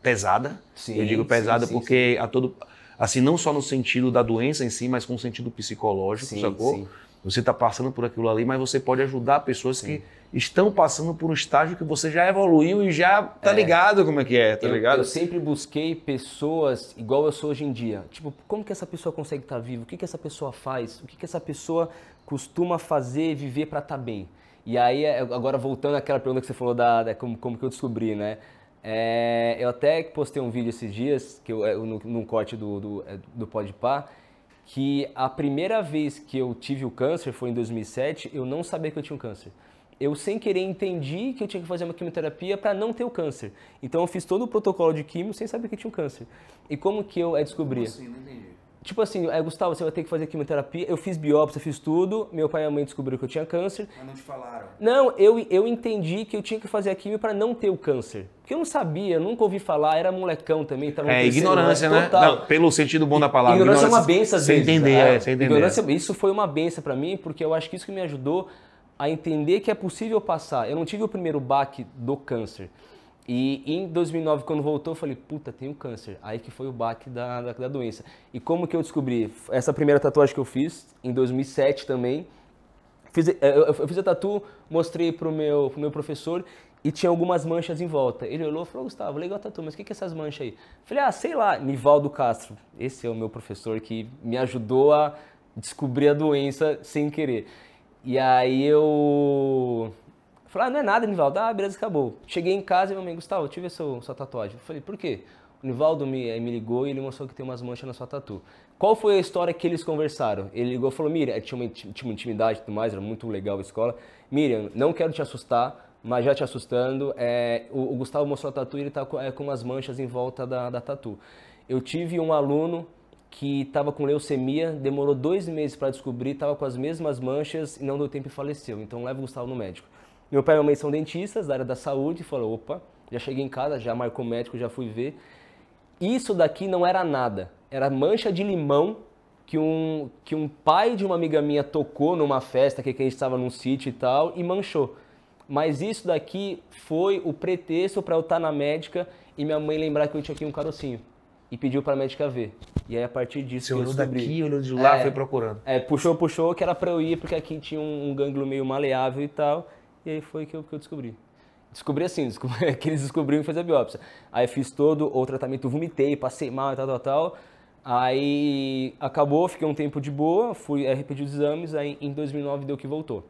pesada.
Sim,
eu digo
sim,
pesada
sim,
porque a todo assim não só no sentido da doença em si, mas com o sentido psicológico,
Sim,
sacou?
sim.
Você tá passando por aquilo ali, mas você pode ajudar pessoas que estão passando por um estágio que você já evoluiu e já tá ligado como é que é, tá
eu,
ligado?
eu sempre busquei pessoas igual eu sou hoje em dia. Tipo, como que essa pessoa consegue estar viva? O que que essa pessoa faz? O que que essa pessoa costuma fazer, viver para estar bem? E aí, é, agora voltando àquela pergunta que você falou da, da como, como que eu descobri, né? É, eu até postei um vídeo esses dias, que eu, é, no, corte do, do, é, do Podpah, que a primeira vez que eu tive o câncer foi em 2007, eu não sabia que eu tinha um câncer. Eu, sem querer, entendi que eu tinha que fazer uma quimioterapia para não ter o câncer. Então, eu fiz todo o protocolo de quimio sem saber que eu tinha um câncer. E como que eu é, descobri?
Como assim? Não entendi.
Tipo assim, é, Gustavo, você vai ter que fazer quimioterapia. Eu fiz biópsia, fiz tudo. Meu pai e a mãe descobriram que eu tinha câncer.
Mas não te falaram.
Não, eu, eu entendi que eu tinha que fazer a quimio para não ter o câncer. Porque eu não sabia, nunca ouvi falar, era molecão também. Tava no
É ignorância, né?
total.
Não, pelo sentido bom da palavra.
Ignorância é uma benção às
Sem
vezes.
entender,
né?
é, sem entender.
Ignorância, isso foi uma benção para mim, porque eu acho que isso que me ajudou a entender que é possível passar. Eu não tive o primeiro baque do câncer. E em 2009, quando voltou, eu falei, puta, tenho câncer. Aí que foi o baque da, da, da doença. E como que eu descobri? Essa primeira tatuagem que eu fiz, em 2007 também, fiz, eh, eu, eu fiz a tatu, mostrei pro meu, pro meu professor e tinha algumas manchas em volta. Ele olhou e falou, Gustavo, legal a tatu, mas o que, que é essas manchas aí? Falei, ah, sei lá, Nivaldo Castro. Esse é o meu professor que me ajudou a descobrir a doença sem querer. E aí eu falei, ah, não é nada, Nivaldo. Ah, beleza, acabou. Cheguei em casa e meu amigo, Gustavo, eu ver sua, sua tatuagem. Eu falei, por quê? O Nivaldo me, eh, me ligou e ele mostrou que tem umas manchas na sua tatu. Qual foi a história que eles conversaram? Ele ligou e falou, Miriam, tinha uma, tinha uma intimidade e tudo mais, era muito legal a escola. Miriam, não quero te assustar, mas já te assustando, é, o, o Gustavo mostrou a tatu e ele tá com, é, com umas manchas em volta da, da tatu. Eu tive um aluno que estava com leucemia, demorou dois meses para descobrir, estava com as mesmas manchas e não deu tempo e faleceu. Então leva o Gustavo no médico. Meu pai e minha mãe são dentistas da área da saúde, falou, opa, já cheguei em casa, já marcou o médico, já fui ver. Isso daqui não era nada, era mancha de limão que um, que um pai de uma amiga minha tocou numa festa que a gente estava num sítio e tal e manchou. Mas isso daqui foi o pretexto para eu estar na médica e minha mãe lembrar que eu tinha aqui um carocinho. E pediu para a médica ver. E aí a partir disso
Você olhou
descobri.
daqui, olhou de lá,
É.
foi procurando.
É, puxou, puxou, que era pra eu ir, porque aqui tinha um, um gânglio meio maleável e tal. E aí foi que eu, que eu descobri. Descobri assim, descobri, que eles descobriram e fez a biópsia. Aí fiz todo o tratamento, vomitei, passei mal e tal, tal, tal. Aí acabou, fiquei um tempo de boa, fui é, repetir os exames, aí em 2009 deu que voltou.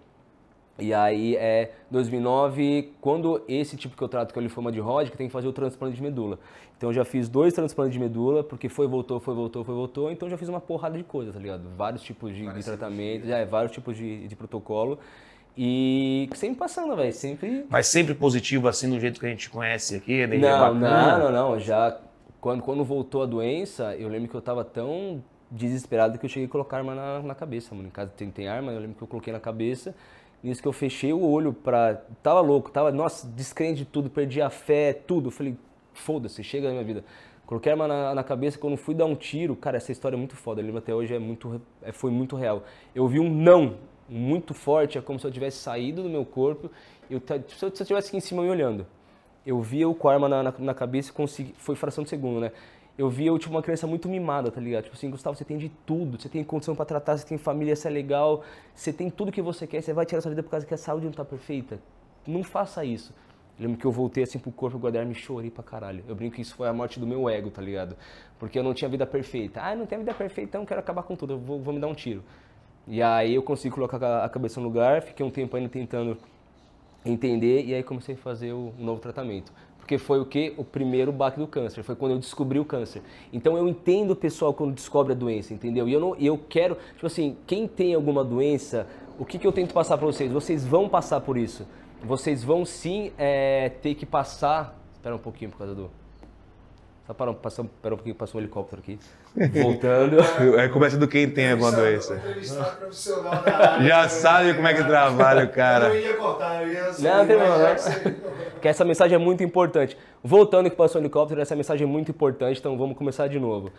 E aí é 2009, quando esse tipo que eu trato, que é o linfoma de Hodgkin, tem que fazer o transplante de medula. Então eu já fiz dois transplantes de medula, porque foi, voltou, foi, voltou, foi, voltou. Então já fiz uma porrada de coisa, tá ligado? Vários tipos de, de tratamento, já, é, vários tipos de, de protocolo. E sempre passando, velho, sempre...
Mas sempre positivo, assim, do jeito que a gente conhece aqui, energia
Não, não, não, não, já... Quando, quando voltou a doença, eu lembro que eu tava tão desesperado que eu cheguei a colocar arma na, na cabeça, mano. Em casa tem, tem arma, eu lembro que eu coloquei na cabeça. Nisso que eu fechei o olho pra. Tava louco, tava, nossa, descrente de tudo, perdi a fé, tudo. Eu falei, foda-se, chega na minha vida. Coloquei a arma na, na cabeça, quando fui dar um tiro, cara, essa história é muito foda, eu lembro até hoje, é muito, é, foi muito real. Eu vi um não muito forte, é como se eu tivesse saído do meu corpo, eu, se eu se eu tivesse aqui em cima me olhando. Eu via o com a arma na, na, na cabeça e consegui, foi fração de segundo, né? Eu via eu, tipo, uma criança muito mimada, tá ligado? Tipo assim, Gustavo, você tem de tudo, você tem condição pra tratar, você tem família, você é legal, você tem tudo que você quer, você vai tirar sua vida por causa que a saúde não tá perfeita. Não faça isso. Eu lembro que eu voltei assim pro corpo, guardar me chorei pra caralho. Eu brinco que isso foi a morte do meu ego, tá ligado? Porque eu não tinha vida perfeita. Ah, não tenho vida perfeita, então quero acabar com tudo, eu vou, vou me dar um tiro. E aí eu consegui colocar a cabeça no lugar, fiquei um tempo ainda tentando entender e aí comecei a fazer o, novo tratamento. Porque foi o que? O primeiro baque do câncer, foi quando eu descobri o câncer. Então eu entendo o pessoal quando descobre a doença, entendeu? E eu, não, eu quero, tipo assim, quem tem alguma doença, o que, que eu tento passar para vocês? Vocês vão passar por isso. Vocês vão sim é, ter que passar. Espera um pouquinho por causa do. Só para, passar, espera um pouquinho, passou um helicóptero aqui. Voltando.
É, começa do quem tem alguma doença.
Entrevistado profissional da área.
Já sabe como é que trabalha o
Eu
cara.
não ia cortar, eu ia só
Não, não tem não.
que você-
que essa mensagem é muito importante. Voltando que passou o helicóptero, essa mensagem é muito importante, então vamos começar de novo.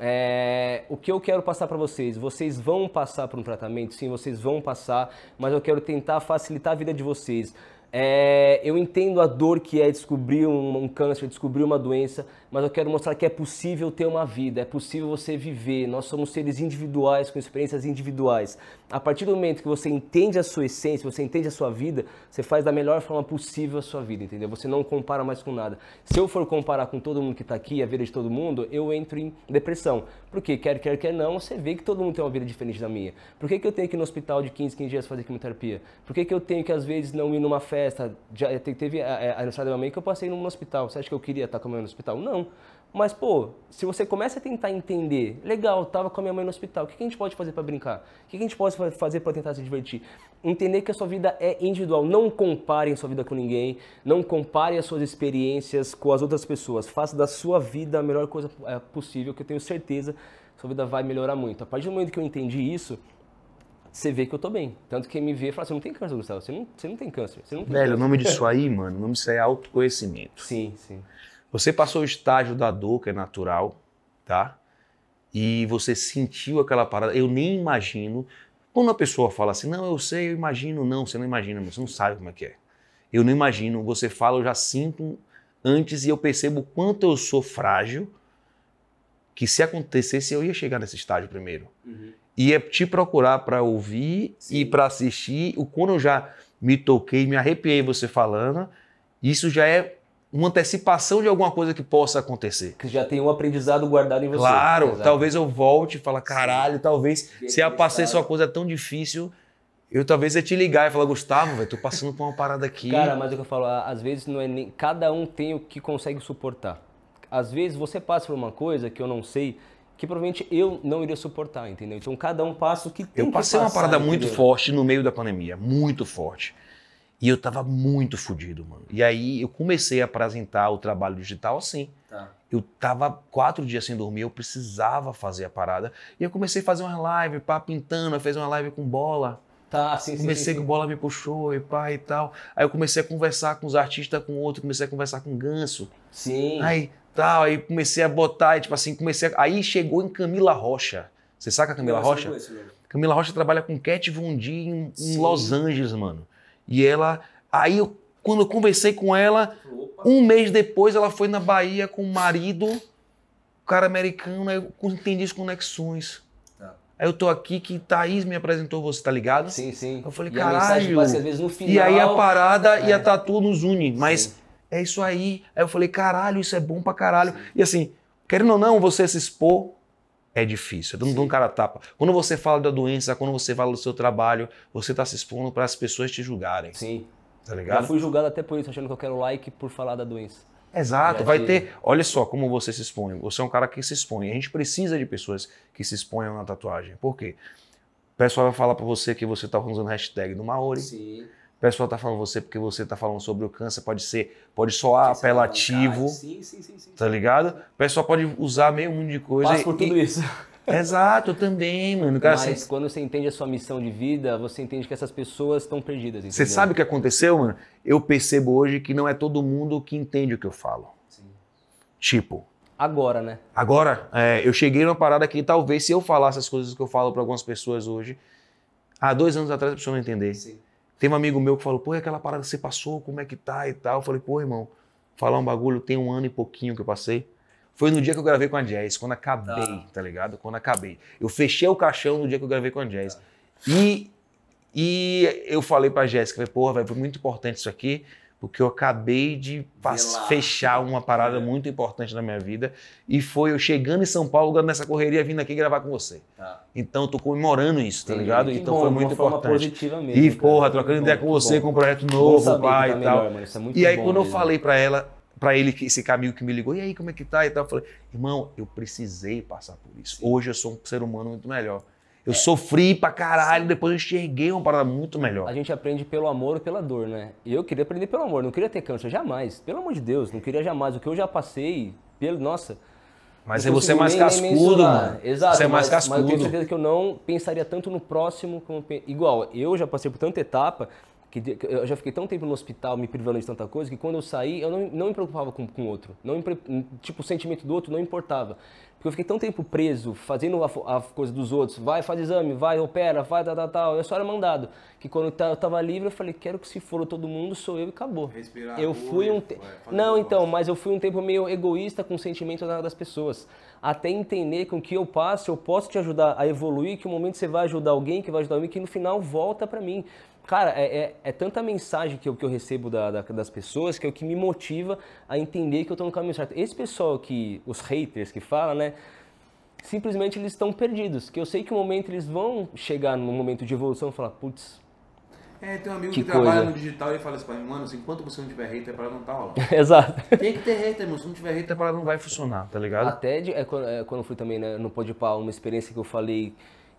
É, o que eu quero passar para vocês? Vocês vão passar por um tratamento? Sim, vocês vão passar, mas eu quero tentar facilitar a vida de vocês. É, eu entendo a dor que é descobrir um, um câncer, descobrir uma doença, mas eu quero mostrar que é possível ter uma vida, é possível você viver. Nós somos seres individuais, com experiências individuais. A partir do momento que você entende a sua essência, você entende a sua vida, você faz da melhor forma possível a sua vida, entendeu? Você não compara mais com nada. Se eu for comparar com todo mundo que está aqui, a vida de todo mundo, eu entro em depressão. Porque quer, quer, quer não, você vê que todo mundo tem uma vida diferente da minha. Por que, que eu tenho que ir no hospital de 15, 15 dias fazer quimioterapia? Por que, que eu tenho que, às vezes, não ir numa festa. Já te- teve a, a aniversário da minha mãe que eu passei no hospital. Você acha que eu queria estar com a minha no hospital? Não. Mas, pô, se você começa a tentar entender, legal, tava com a minha mãe no hospital, o que a gente pode fazer para brincar? O que a gente pode fa- fazer para tentar se divertir? Entender que a sua vida é individual. Não comparem a sua vida com ninguém, não compare as suas experiências com as outras pessoas. Faça da sua vida a melhor coisa é, possível, que eu tenho certeza que sua vida vai melhorar muito. A partir do momento que eu entendi isso, você vê que eu tô bem. Tanto que quem me vê fala, você não tem câncer, Gustavo, você não, você não tem câncer. Não tem
Velho, o
câncer.
nome disso aí, mano, o nome disso aí é autoconhecimento.
Sim, sim.
Você passou o estágio da dor, que é natural, tá? E você sentiu aquela parada. Eu nem imagino. Quando a pessoa fala assim, não, eu sei, eu imagino, não, você não imagina, você não sabe como é que é. Eu não imagino. Você fala, eu já sinto antes e eu percebo o quanto eu sou frágil, que se acontecesse eu ia chegar nesse estágio primeiro. Ia te procurar para ouvir e para assistir. O quando eu já me toquei, me arrepiei você falando, isso já é uma antecipação de alguma coisa que possa acontecer.
Que já tem um aprendizado guardado em você.
Claro,
Exato.
talvez eu volte e fale, caralho, talvez se eu passei essa coisa tão difícil, eu talvez ia te ligar e falar, Gustavo, velho, tô passando por uma parada aqui.
Cara, mas é o que eu falo, às vezes não é nem. Cada um tem o que consegue suportar. Às vezes você passa por uma coisa que eu não sei, que provavelmente eu não iria suportar, entendeu? Então cada um passa o que tem
eu
que
passei uma
passar,
parada muito
entendeu?
forte no meio da pandemia, muito forte. E eu tava muito fudido, mano. E aí eu comecei a apresentar o trabalho digital assim.
Tá.
Eu tava quatro dias sem dormir, eu precisava fazer a parada. E eu comecei a fazer uma live, pá, pintando, eu fiz uma live com bola.
Tá, sim.
Comecei
sim,
que o Bola me puxou e pá e tal. Aí eu comecei a conversar com os artistas, com outro, comecei a conversar com o Ganso.
Sim.
Aí tal, aí comecei a botar, e, tipo assim, comecei a... Aí chegou em Camila Rocha. Você sabe a Camila Rocha? Camila Rocha trabalha com Cat Von D em, em. Los Angeles, mano. E ela... Aí eu, quando eu conversei com ela, um mês depois ela foi na Bahia com o marido, o cara americano, aí eu entendi as conexões.
Tá.
Aí eu tô aqui que Thaís me apresentou você, tá ligado?
Sim, sim.
Eu falei,
E
caralho.
passa, final.
E aí a parada e
É.
a tatu nos une. Mas
Sim.
é isso aí. Aí eu falei, caralho, isso é bom pra caralho. E assim, querendo ou não, você se expor é difícil. É dando um cara tapa. Quando você fala da doença, quando você fala do seu trabalho, você tá se expondo para as pessoas te julgarem.
Sim.
Tá
Já
ligado?
fui julgado até por isso, achando que eu quero like por falar da doença.
Exato,
Já
vai ter. Olha só como você se expõe. Você é um cara que se expõe. A gente precisa de pessoas que se exponham na tatuagem. Por quê? O pessoal vai falar pra você que você tá usando hashtag do Maori.
Sim.
O pessoal tá falando você porque você tá falando sobre o câncer, pode ser, pode soar apelativo,
Sim, sim, sim, sim.
tá ligado? O pessoal pode usar meio mundo de coisa.
Passo por
e-
tudo isso.
Exato, eu também, mano. Cara,
Mas
você-
quando você entende a sua missão de vida, você entende que essas pessoas estão perdidas.
você
entendeu?
sabe o que aconteceu, mano? Eu percebo hoje que não é todo mundo que entende o que eu falo.
Sim.
Tipo,
Agora, né?
agora, é, eu cheguei numa parada que talvez se eu falasse as coisas que eu falo pra algumas pessoas hoje, há dois anos atrás a pessoa não entender.
Sim.
Tem um amigo meu que falou, pô, e aquela parada que você passou, como é que tá e tal. Eu falei, pô, irmão, falar um bagulho, tem um ano e pouquinho que eu passei. Foi no dia que eu gravei com a Jazz, quando acabei, tá,
Tá.
ligado? Quando acabei. Eu fechei o caixão no dia que eu gravei com a Jazz. E, e eu falei pra Jéssica, porra, foi muito importante isso aqui, porque eu acabei de fechar uma parada
É.
muito importante na minha vida. E foi eu chegando em São Paulo, nessa correria, vindo aqui gravar com você.
Tá.
Então eu tô comemorando isso, tá
Entendi.
ligado?
Que
então
bom,
foi muito importante.
mesmo.
E,
cara.
porra, trocando ideia com você,
bom.
com um projeto novo, pai
tá
e tal.
melhor, é
E aí, quando eu
mesmo.
falei pra ela, pra ele, que esse caminho que me ligou, e aí, como é que tá e tal, eu falei, irmão, eu precisei passar por isso. Hoje eu sou um ser humano muito melhor. Eu sofri pra caralho, depois eu enxerguei uma parada muito melhor.
A gente aprende pelo amor ou pela dor, né? E eu queria aprender pelo amor, não queria ter câncer, jamais. Pelo amor de Deus, não queria jamais. O que eu já passei, pelo, nossa.
Mas aí você é mais
nem-
cascudo, mano.
Exato,
Você é mais
mas, mas eu tenho
cascudo.
certeza que eu não pensaria tanto no próximo como. Igual, eu já passei por tanta etapa que eu já fiquei tão tempo no hospital me privando de tanta coisa que quando eu saí eu não, não me preocupava com o outro. Não tipo, o sentimento do outro não importava. Porque eu fiquei tão tempo preso, fazendo a, a coisa dos outros. Vai, faz exame, vai, opera, vai, tal, tal, tal. Eu só era mandado. Que quando eu ta- eu tava livre, eu falei, quero que se for todo mundo, sou eu e acabou.
Respirar
eu fui um... Não,
um
então, mas eu fui um tempo meio egoísta com o sentimento da- das pessoas. Até entender o que eu passo, eu posso te ajudar a evoluir, que o momento você vai ajudar alguém, que vai ajudar alguém, que no final volta pra mim. Cara, é, é, é tanta mensagem que eu, que eu recebo da- da- das pessoas que é o que me motiva a entender que eu tô no caminho certo. Esse pessoal que, os haters que falam, né? Simplesmente eles estão perdidos. Que eu sei que o momento eles vão chegar num momento de evolução e falar, putz,
É, tem um amigo
Que
que, trabalha no digital e fala assim, pra mim, mano, assim, enquanto você não tiver hater, a parada não tá rolando.
Exato.
tem que ter hater, mano. Se não tiver hater, a parada não vai funcionar, tá ligado?
Até de, é, quando, é, quando eu fui também né, no Podpah, uma experiência que eu falei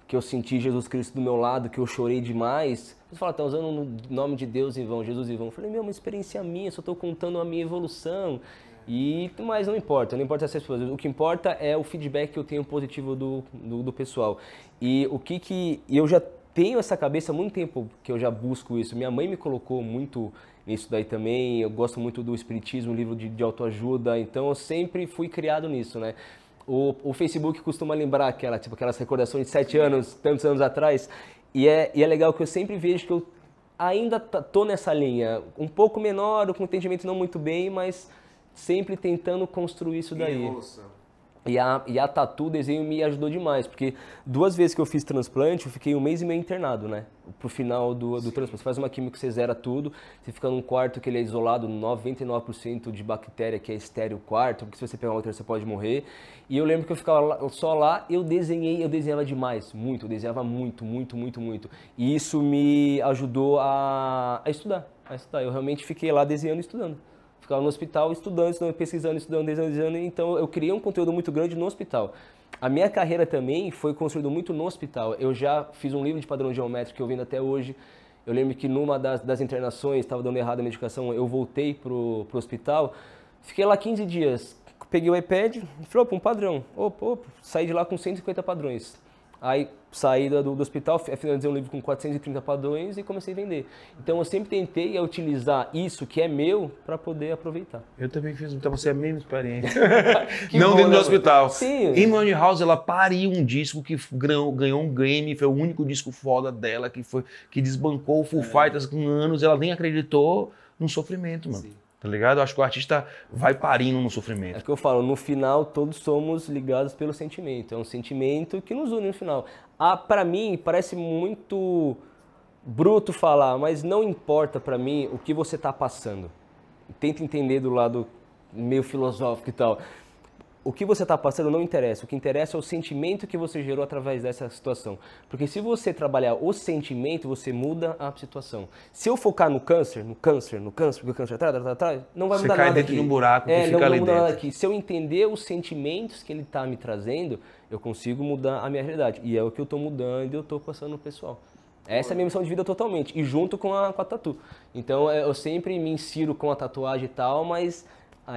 que eu senti Jesus Cristo do meu lado, que eu chorei demais. Você fala, tá usando o nome de Deus em vão, Jesus em vão. Eu falei, meu, uma experiência minha, só tô contando a minha evolução. E, mas não importa, não importa essas coisas. O que importa é o feedback que eu tenho positivo do, do, do pessoal. E o que que... eu já tenho essa cabeça há muito tempo que eu já busco isso. Minha mãe me colocou muito nisso daí também. Eu gosto muito do espiritismo, livro de, de autoajuda. Então eu sempre fui criado nisso, né? O, o Facebook costuma lembrar aquela, tipo, aquelas recordações de sete anos, tantos anos atrás. E é, e é legal que eu sempre vejo que eu ainda tá- tô nessa linha. Um pouco menor, com entendimento não muito bem, mas sempre tentando construir isso daí.
Evolução.
E a, e a Tatu Desenho me ajudou demais, porque duas vezes que eu fiz transplante, eu fiquei um mês e meio internado, né? Pro final do, do transplante. Você faz uma química, você zera tudo, você fica num quarto que ele é isolado, 99% de bactéria, que é estéreo o quarto, porque se você pegar outra você pode morrer. E eu lembro que eu ficava lá- só lá, eu desenhei, eu desenhava demais, muito, eu desenhava muito, muito, muito, muito. E isso me ajudou a, a estudar, a estudar. Eu realmente fiquei lá desenhando e estudando. Ficava no hospital estudando, estudando, pesquisando, estudando, desenhando. Então eu criei um conteúdo muito grande no hospital. A minha carreira também foi construída muito no hospital. Eu já fiz um livro de padrão geométrico que eu vendo até hoje. Eu lembro que numa das, das internações, estava dando errado a medicação, eu voltei pro, pro hospital. Fiquei lá 15 dias. Peguei o iPad falei, opa, um padrão. Opa, opa, saí de lá com 150 padrões. Aí saí do, do hospital, fi- finalizei um livro com 430 padrões e comecei a vender. Então eu sempre tentei é, utilizar isso que é meu para poder aproveitar.
Eu também fiz, então você é a mesma experiência. Não
bom,
dentro do
né,
hospital.
Sim.
Em Money House, ela pariu um disco que ganhou, ganhou um Grammy, foi o único disco foda dela, que foi que desbancou o Full Fighters com anos, ela nem acreditou no sofrimento, mano. Tá ligado? Eu acho que o artista vai parindo no
É
sofrimento.
o que eu falo, no final todos somos ligados pelo sentimento. É um sentimento que nos une no final. Ah, para mim parece muito bruto falar, mas não importa para mim o que você tá passando. Tenta entender do lado meio filosófico e tal. O que você está passando não interessa. O que interessa é o sentimento que você gerou através dessa situação. Porque se você trabalhar o sentimento, você muda a situação. Se eu focar no câncer, no câncer, no câncer, porque o câncer atrás, atrás, atrás, não vai
Você
mudar
cai
nada
dentro
aqui.
de um buraco que
é,
fica
não,
ali dentro.
aqui. Se eu entender os sentimentos que ele está me trazendo, eu consigo mudar a minha realidade. E é o que eu estou mudando e eu estou passando no pessoal. Essa é a minha missão de vida totalmente. E junto com a, com a tatu. Então é, eu sempre me insiro com a tatuagem e tal, mas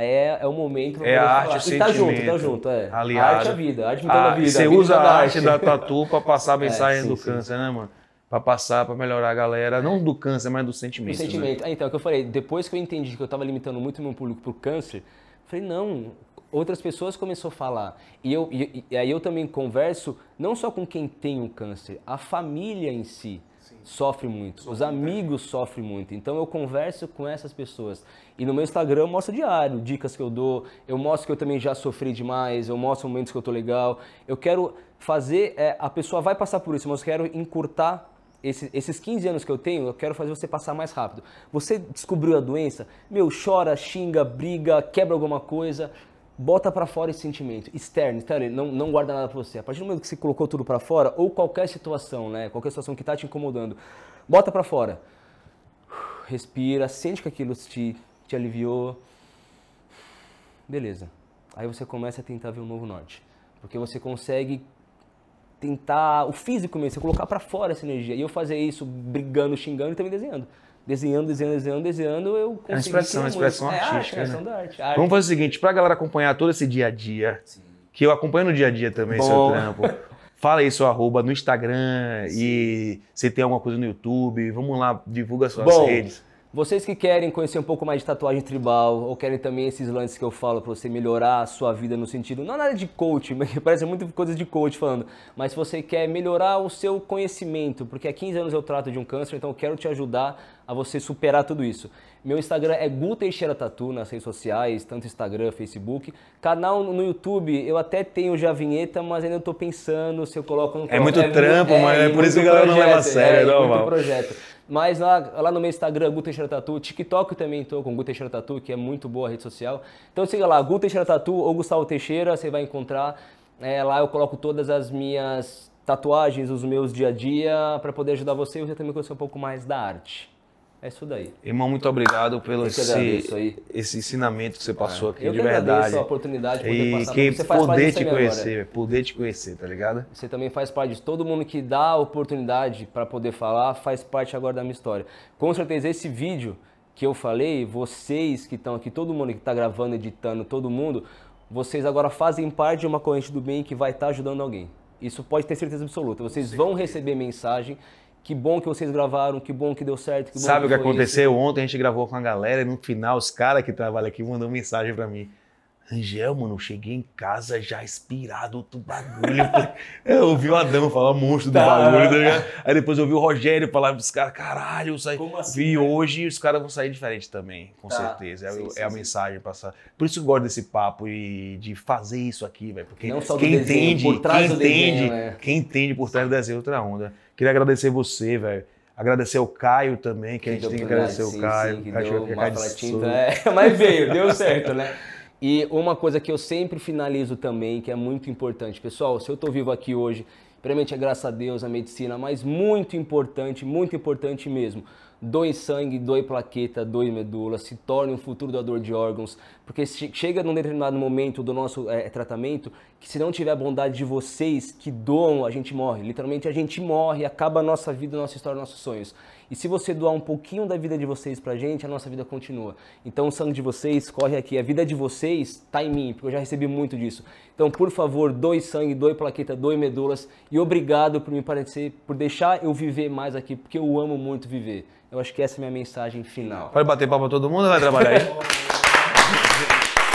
é, é o momento pra
É a arte,
falar.
o
E tá junto, tá junto, é.
aliado.
A arte é vida, a arte imitando
Ah,
a vida.
Você
a vida
usa a arte da tatu pra passar a mensagem
sim,
do
sim.
câncer, né, mano? Pra passar, pra melhorar a galera. Não do câncer, mas do sentimento. né?
sentimento. Ah, então, é o que eu falei, depois que eu entendi que eu estava limitando muito o meu público pro câncer, falei, não, outras pessoas começaram a falar. E, eu, e, e aí eu também converso não só com quem tem o câncer, a família em si sofre muito, os amigos sofrem muito. Então eu converso com essas pessoas. E no meu Instagram eu mostro diário, dicas que eu dou, eu mostro que eu também já sofri demais, eu mostro momentos que eu tô legal. Eu quero fazer, é, a pessoa vai passar por isso, mas eu quero encurtar esse- esses 15 anos que eu tenho, eu quero fazer você passar mais rápido. Você descobriu a doença, meu, chora, xinga, briga, quebra alguma coisa, bota pra fora esse sentimento, externo, externo, não, não guarda nada pra você. A partir do momento que você colocou tudo pra fora, ou qualquer situação, né, qualquer situação que tá te incomodando, bota pra fora. Respira, sente que aquilo te, te aliviou. Beleza. Aí você começa a tentar ver um novo norte. Porque você consegue tentar o físico mesmo, você colocar pra fora essa energia. E eu fazer isso brigando, xingando e também desenhando. Desenhando, desenhando, desenhando, desenhando, eu consegui
É uma expressão, uma expressão
muito. É arte,
artística,
é
né?
expressão da arte. arte.
Vamos fazer o seguinte, pra galera acompanhar todo esse dia a dia, que eu acompanho no dia a dia também,
Bom.
seu trampo. Fala aí seu arroba no Instagram e se tem alguma coisa no YouTube. Vamos lá, divulga suas
Bom,
redes.
Vocês que querem conhecer um pouco mais de tatuagem tribal ou querem também esses lances que eu falo pra você melhorar a sua vida no sentido, não nada de coach, mas parece muito coisa de coach falando, mas se você quer melhorar o seu conhecimento, porque há 15 anos eu trato de um câncer, então eu quero te ajudar a você superar tudo isso. Meu Instagram é Gu Teixeira Tatu nas redes sociais, tanto Instagram, Facebook. Canal no YouTube, eu até tenho já vinheta, mas ainda tô pensando se eu coloco não
É muito trampo, mas é
e
por isso que a galera não leva a
projeto,
sério,
é, e
não,
muito projeto. Mas lá, lá no meu Instagram, Gu Teixeira Tatu, TikTok também tô com Gu Teixeira Tatu, que é muito boa a rede social. Então siga lá, Gu Teixeira Tatu ou Gustavo Teixeira, você vai encontrar. É, lá eu coloco todas as minhas tatuagens, os meus dia a dia, para poder ajudar você e você também conhecer um pouco mais da arte. É isso daí.
Irmão, muito obrigado pelo
Eu
esse, esse ensinamento que você passou aqui,
Eu
de verdade.
a oportunidade de poder
E
passar
que
você faz parte
poder te
aí agora.
conhecer, poder te conhecer, tá ligado?
Você também faz parte disso. Todo mundo que dá a oportunidade para poder falar faz parte agora da minha história. Com certeza, esse vídeo que eu falei, vocês que estão aqui, todo mundo que está gravando, editando, todo mundo, vocês agora fazem parte de uma corrente do bem que vai estar ajudando alguém. Isso pode ter certeza absoluta. Vocês vão receber mensagem. Que bom que vocês gravaram, que bom que deu certo. Que bom
Sabe o que
foi
aconteceu? Ontem a gente gravou com a galera e no final os caras que trabalham aqui mandou mensagem pra mim. Angel, mano, eu cheguei em casa já inspirado do bagulho. Eu falei- Eu ouvi o Adão falar monstro do
Tá.
bagulho, tá ligado? Aí depois eu ouvi o Rogério falar pros caras, caralho, eu saí.
Como assim,
e hoje os caras vão sair diferente também, com
Tá.
certeza. É,
Sim,
o-
sim,
é a
sim.
mensagem passar. Por isso eu gosto desse papo e de fazer isso aqui, velho. Porque
Não só do
quem
desenho,
entende,
por trás
quem
do desenho,
entende,
né?
quem entende por trás do desenho é outra onda. Queria agradecer você, velho. Agradecer o Caio também, que a gente tem que agradecer o
sim,
Caio.
sim, que
Caio
deu
que é
uma
Souza.
é, mas veio, deu certo, né? E uma coisa que eu sempre finalizo também, que é muito importante. Pessoal, se eu tô vivo aqui hoje, primeiramente é graças a Deus, a medicina, mas muito importante, muito importante mesmo. Doe sangue, doe plaqueta, doe medula, se torne um futuro doador de órgãos, porque che- chega num determinado momento do nosso eh, tratamento que se não tiver a bondade de vocês que doam, a gente morre. Literalmente a gente morre, acaba a nossa vida, a nossa história, nossos sonhos. E se você doar um pouquinho da vida de vocês pra gente, a nossa vida continua. Então o sangue de vocês corre aqui, a vida de vocês tá em mim, porque eu já recebi muito disso. Então, por favor, doe sangue, doe plaqueta, doe medulas e obrigado por me parecer, por deixar eu viver mais aqui, porque eu amo muito viver. Eu acho que essa é a minha mensagem final.
Pode bater palma pra todo mundo ou vai trabalhar aí?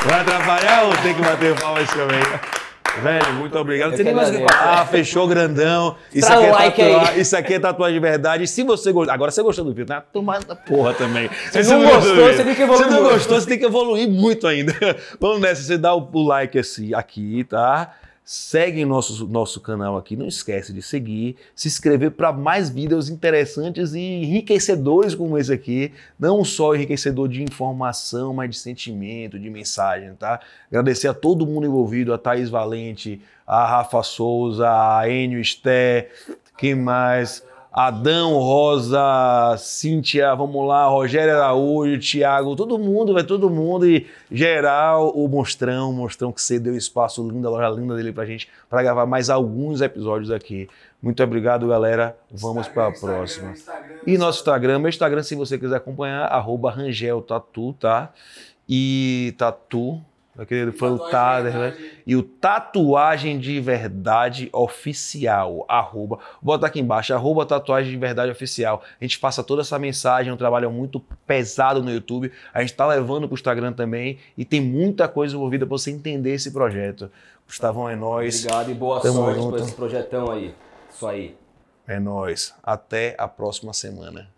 vai atrapalhar ou tem que bater palma aí também? Velho, muito obrigado. Não
Eu
tem nem mais o que falar. Fechou grandão. Isso aqui, é
like
tatua-
aí.
isso aqui é tatuagem de verdade. Se você gostou. Agora você gostou do vídeo, né? Tomada porra também.
Se não gostou, você tem que evoluir
Se não gostou, você tem que evoluir muito ainda. Vamos nessa. Você dá o, o like assim, aqui, tá? Segue nosso, nosso canal aqui, não esquece de seguir, se inscrever para mais vídeos interessantes e enriquecedores como esse aqui, não só enriquecedor de informação, mas de sentimento, de mensagem, tá? Agradecer a todo mundo envolvido, a Thaís Valente, a Rafa Souza, a Enio Sté, quem mais? Adão, Rosa, Cíntia, vamos lá, Rogério Araújo, Thiago, todo mundo, vai todo mundo e geral, o Monstrão, o Monstrão que cedeu espaço lindo, a loja linda dele pra gente, para gravar mais alguns episódios aqui. Muito obrigado, galera. Vamos para a próxima.
Instagram,
E nosso Instagram, meu Instagram, se você quiser acompanhar, arroba Rangel Tatu, tá? E Tatu, aquele foi o
de
tá, né? E o Tatuagem de Verdade Oficial, arroba, vou botar aqui embaixo, arroba Tatuagem de Verdade Oficial. A gente passa toda essa mensagem, é um trabalho muito pesado no YouTube, a gente tá levando pro Instagram também e tem muita coisa envolvida para você entender esse projeto. Gustavão, é nóis.
Obrigado e boa
Tamo
sorte por esse projetão aí. Isso aí.
É nóis. Até a próxima semana.